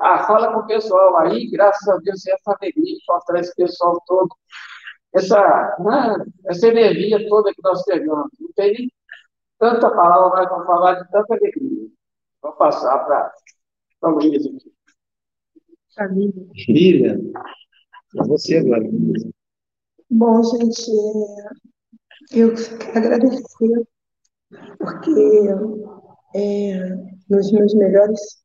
Ah, fala com o pessoal aí, graças a Deus, essa alegria de mostrar esse pessoal todo, essa, né, essa energia toda que nós pegamos. Não tem nem tanta palavra, nós vamos falar de tanta alegria. Vou passar para a Luísa aqui. Família. Filha, para você agora, Bom, gente, é, eu quero agradecer, porque é, nos meus melhores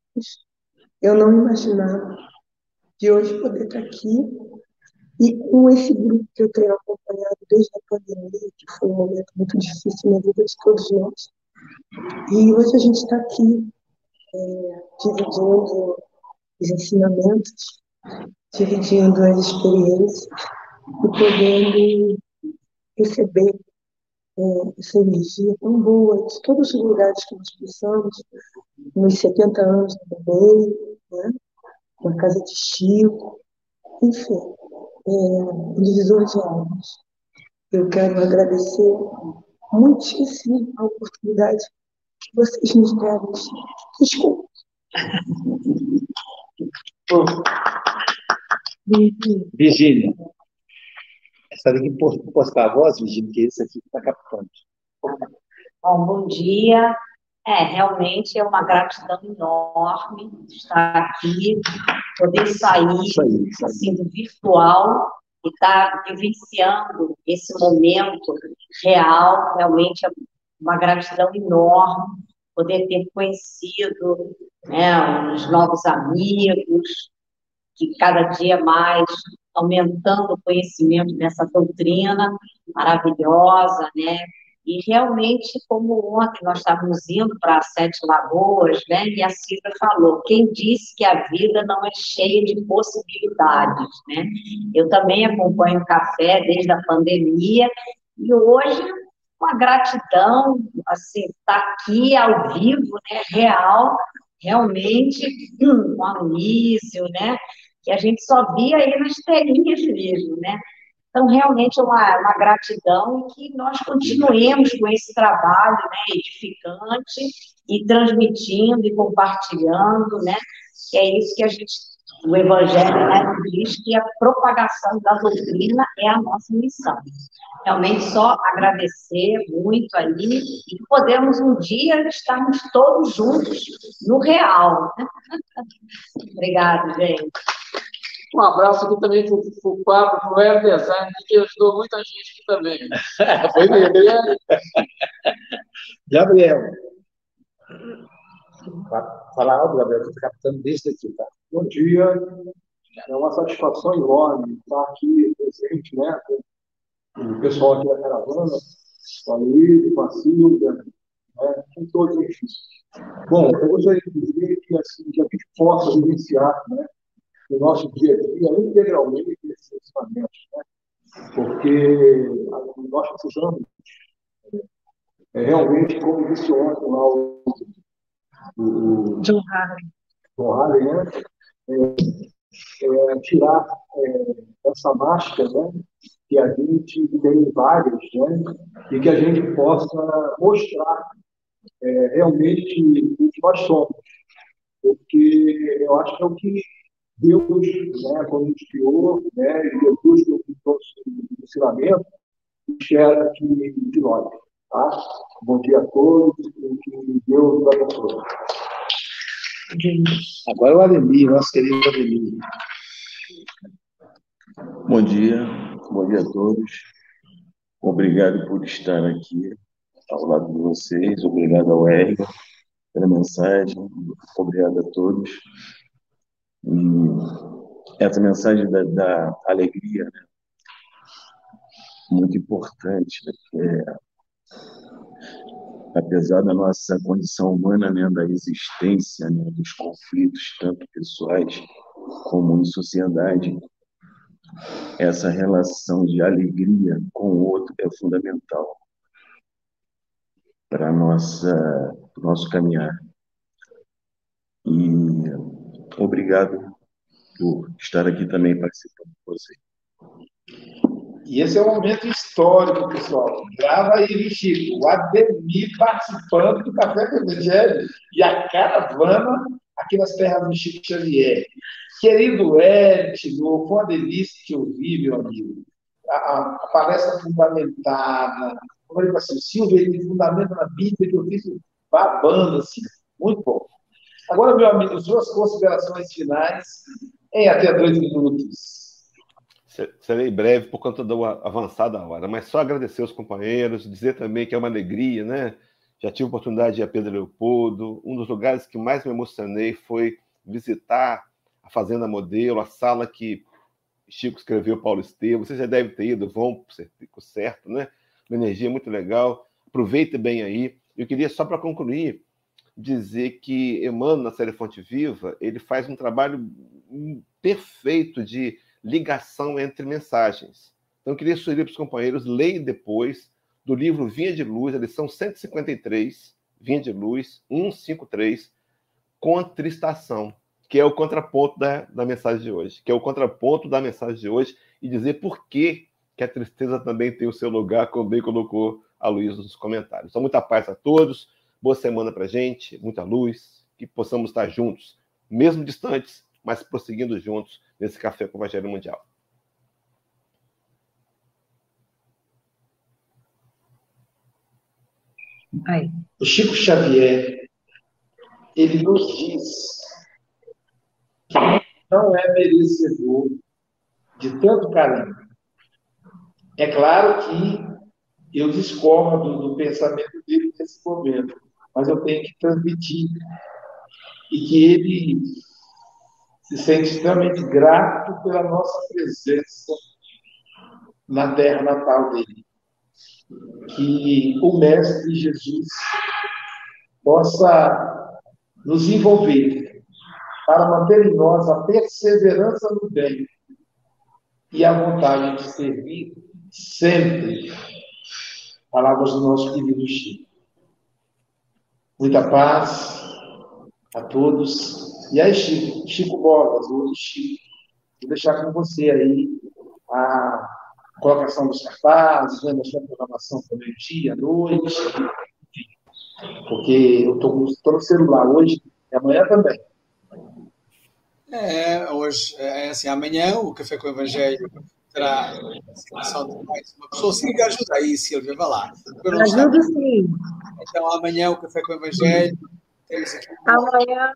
eu não imaginava de hoje poder estar aqui e com esse grupo que eu tenho acompanhado desde a pandemia, que foi um momento muito difícil na vida de todos nós. E hoje a gente está aqui é, dividindo os ensinamentos, dividindo as experiências e podendo receber é, essa energia tão boa de todos os lugares que nós passamos, nos 70 anos também, né? na casa de Chico, enfim é, divisor de almas. Eu quero agradecer muitíssimo a oportunidade que vocês nos deram. Desculpa. Virgínia, essa tem que postar a voz, Virgínia, que esse aqui está captando. Bom, bom dia. É, realmente é uma gratidão enorme estar aqui, poder sair assim, do virtual e estar vivenciando esse momento real, realmente é uma gratidão enorme poder ter conhecido né, os novos amigos, que cada dia mais aumentando o conhecimento dessa doutrina maravilhosa, né, e realmente, como ontem nós estávamos indo para Sete Lagoas, né, e a Cida falou, quem disse que a vida não é cheia de possibilidades, né? Eu também acompanho o café desde a pandemia, e hoje uma gratidão, assim, estar tá aqui ao vivo, né, real, realmente, com a Luísio, né, que a gente só via aí nas telinhas mesmo, né? Então, realmente é uma, uma gratidão e que nós continuemos com esse trabalho né, edificante e transmitindo e compartilhando, né? Que é isso que a gente, o Evangelho né, diz que a propagação da doutrina é a nossa missão. Realmente só agradecer muito aí e que podemos um dia estarmos todos juntos no real. [LAUGHS] Obrigada, gente. Um abraço aqui também para o Pablo Web Design, que ajudou muita gente aqui também. [LAUGHS] Foi Gabriel. Gabriel. Fala algo, Gabriel, que eu estou captando desde aqui, tá? Bom dia. É uma satisfação enorme estar aqui presente, né? O pessoal aqui da caravana, com a Luísa, com a Silvia, né? com todos os Bom, eu gostaria de dizer que, assim, que a gente possa vivenciar, né? No nosso dia a dia integralmente esses ensinamentos, né? porque nós precisamos é, realmente, como disse ontem lá o, o John Harley, John Harley né? É, é, tirar é, essa máscara né? que a gente tem várias, né? e que a gente possa mostrar é, realmente o que nós somos. Porque eu acho que é o que Deus, né, quando nos criou, né, Jesus, que o nosso ensinamento, enxerga aqui de nós. Tá? Bom dia a todos e que Deus abençoe. Agora o Ademir, nosso querido Ademir. Bom dia, bom dia a todos. Obrigado por estar aqui ao lado de vocês. Obrigado ao Érica pela mensagem. Obrigado a todos. E essa mensagem da, da alegria, né? muito importante, né? porque apesar da nossa condição humana, né, da existência, né, dos conflitos, tanto pessoais como em sociedade, essa relação de alegria com o outro é fundamental para nossa nosso caminhar. E Obrigado por estar aqui também participando com você. E esse é um momento histórico, pessoal. Grava aí, Chico. O Ademir participando do Café com o Evangelho e a caravana aqui nas terras do Chico Xavier. Querido Ed, foi uma delícia te ouvir, meu amigo. A, a, palestra fundamentada. Ele assim, Silvio, ele fundamenta na Bíblia que eu fiz babando, assim. Muito bom. Agora, meu amigo, suas considerações finais em até dois minutos. Serei breve por conta da avançada hora, mas só agradecer aos companheiros, dizer também que é uma alegria, né? Já tive a oportunidade de ir a Pedro Leopoldo. Um dos lugares que mais me emocionei foi visitar a Fazenda Modelo, a sala que Chico escreveu Paulo Estevam. Vocês já devem ter ido, vão certo, né? Uma energia muito legal. Aproveite bem aí. Eu queria, só para concluir, dizer que Emmanuel, na série Fonte Viva, ele faz um trabalho perfeito de ligação entre mensagens. Então, eu queria sugerir para os companheiros, leiam depois do livro Vinha de Luz, a lição 153, Vinha de Luz, 153, Contristação, que é o contraponto da, da mensagem de hoje, que é o contraponto da mensagem de hoje, e dizer por que, que a tristeza também tem o seu lugar, como bem colocou a Luísa nos comentários. Então, muita paz a todos. Boa semana para gente, muita luz, que possamos estar juntos, mesmo distantes, mas prosseguindo juntos nesse café com o Evangelho Mundial. Ai. O Chico Xavier, ele nos diz que não é merecedor de tanto carinho. É claro que eu discordo do pensamento dele nesse momento mas eu tenho que transmitir. E que ele se sente extremamente grato pela nossa presença na terra natal dele. Que o Mestre Jesus possa nos envolver para manter em nós a perseverança no bem e a vontade de servir sempre. Palavras do nosso querido Chico. Muita paz a todos. E aí, Chico, Chico Bolas, hoje Chico, Vou deixar com você aí a colocação dos cartazes, né, da programação para meio-dia, noite, porque eu estou no celular hoje e amanhã também. É, hoje, é assim, amanhã o Café com o Evangelho terá a situação de mais uma pessoa. Sim, ajuda aí, Silvia, vá lá. Ajuda sim. Então, amanhã o Café com o Evangelho. Amanhã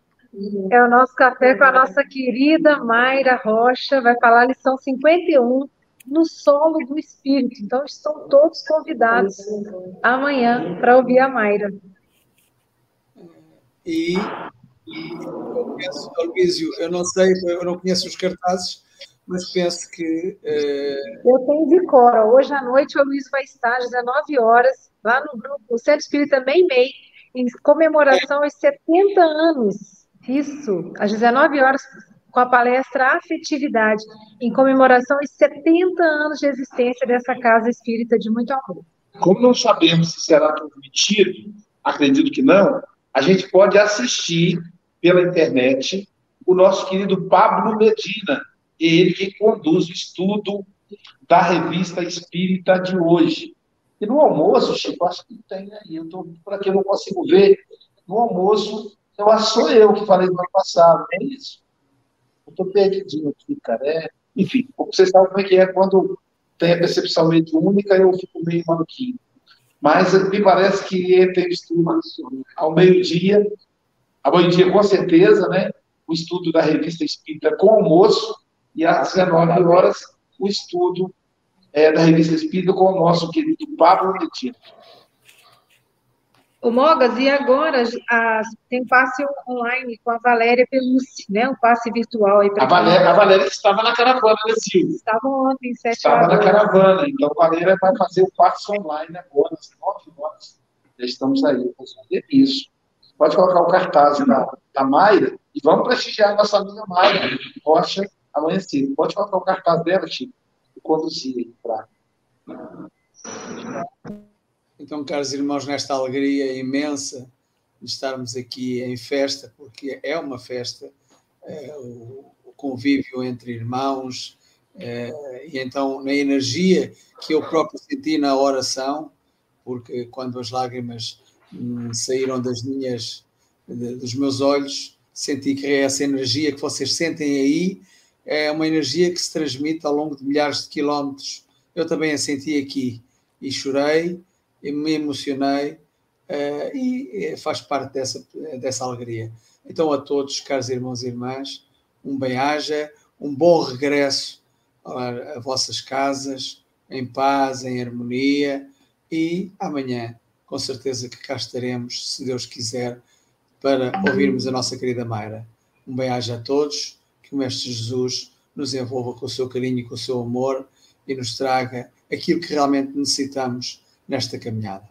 é o nosso café com a nossa querida Mayra Rocha, vai falar a lição 51 no solo do Espírito. Então, estão todos convidados amanhã para ouvir a Mayra. E, e eu Aloysio, eu não sei, eu não conheço os cartazes, mas penso que. Eh, eu tenho de cor. Hoje à noite o Luiz vai estar às 19 horas, lá no grupo, o Centro Espírita Meimei, em comemoração aos 70 anos. Isso, às 19 horas, com a palestra Afetividade, em comemoração aos 70 anos de existência dessa casa espírita de muito amor. Como não sabemos se será transmitido, acredito que não, a gente pode assistir pela internet o nosso querido Pablo Medina, ele que conduz o estudo da revista Espírita de hoje. E no almoço, Chico, acho que tem aí, eu estou por aqui, eu não consigo ver. No almoço, eu acho sou eu que falei no ano passado, é isso? Eu estou perdidinho aqui, cara. É... Enfim, vocês sabem como é que é quando tem a percepção única, eu fico meio maluquinho. Mas me parece que tem estudo ao meio-dia, ao meio-dia com certeza, né? O estudo da revista Espírita com almoço, e às 19 horas o estudo é, da revista Espírita com o nosso querido Pablo Medina. O Mogas, e agora a, tem passe online com a Valéria Pelucci, né? Um passe virtual aí para a Valéria, a Valéria estava na caravana, né, Silvio? Estava ontem, sete Estava horas. na caravana, então a Valéria vai fazer o passe online agora, às nove horas. Já estamos aí. É isso. Pode colocar o cartaz da, da Mayra e vamos prestigiar a nossa amiga Mayra Rocha amanhã cedo. Pode colocar o cartaz dela, Chico, e conduzir para. Então, caros irmãos, nesta alegria imensa de estarmos aqui em festa, porque é uma festa, é, o, o, convívio entre irmãos, é, e então na energia que eu próprio senti na oração, porque quando as lágrimas hum, saíram das minhas, de, dos meus olhos, senti que é essa energia que vocês sentem aí, é uma energia que se transmite ao longo de milhares de quilómetros. Eu também a senti aqui e chorei, e me emocionei uh, e faz parte dessa, dessa alegria. Então, a todos, caros irmãos e irmãs, um bem-aja, um bom regresso a, a vossas casas, em paz, em harmonia, e amanhã, com certeza que cá estaremos, se Deus quiser, para ouvirmos a nossa querida Mayra. Um bem-aja a todos, que o Mestre Jesus nos envolva com o seu carinho e com o seu amor e nos traga aquilo que realmente necessitamos nesta caminhada.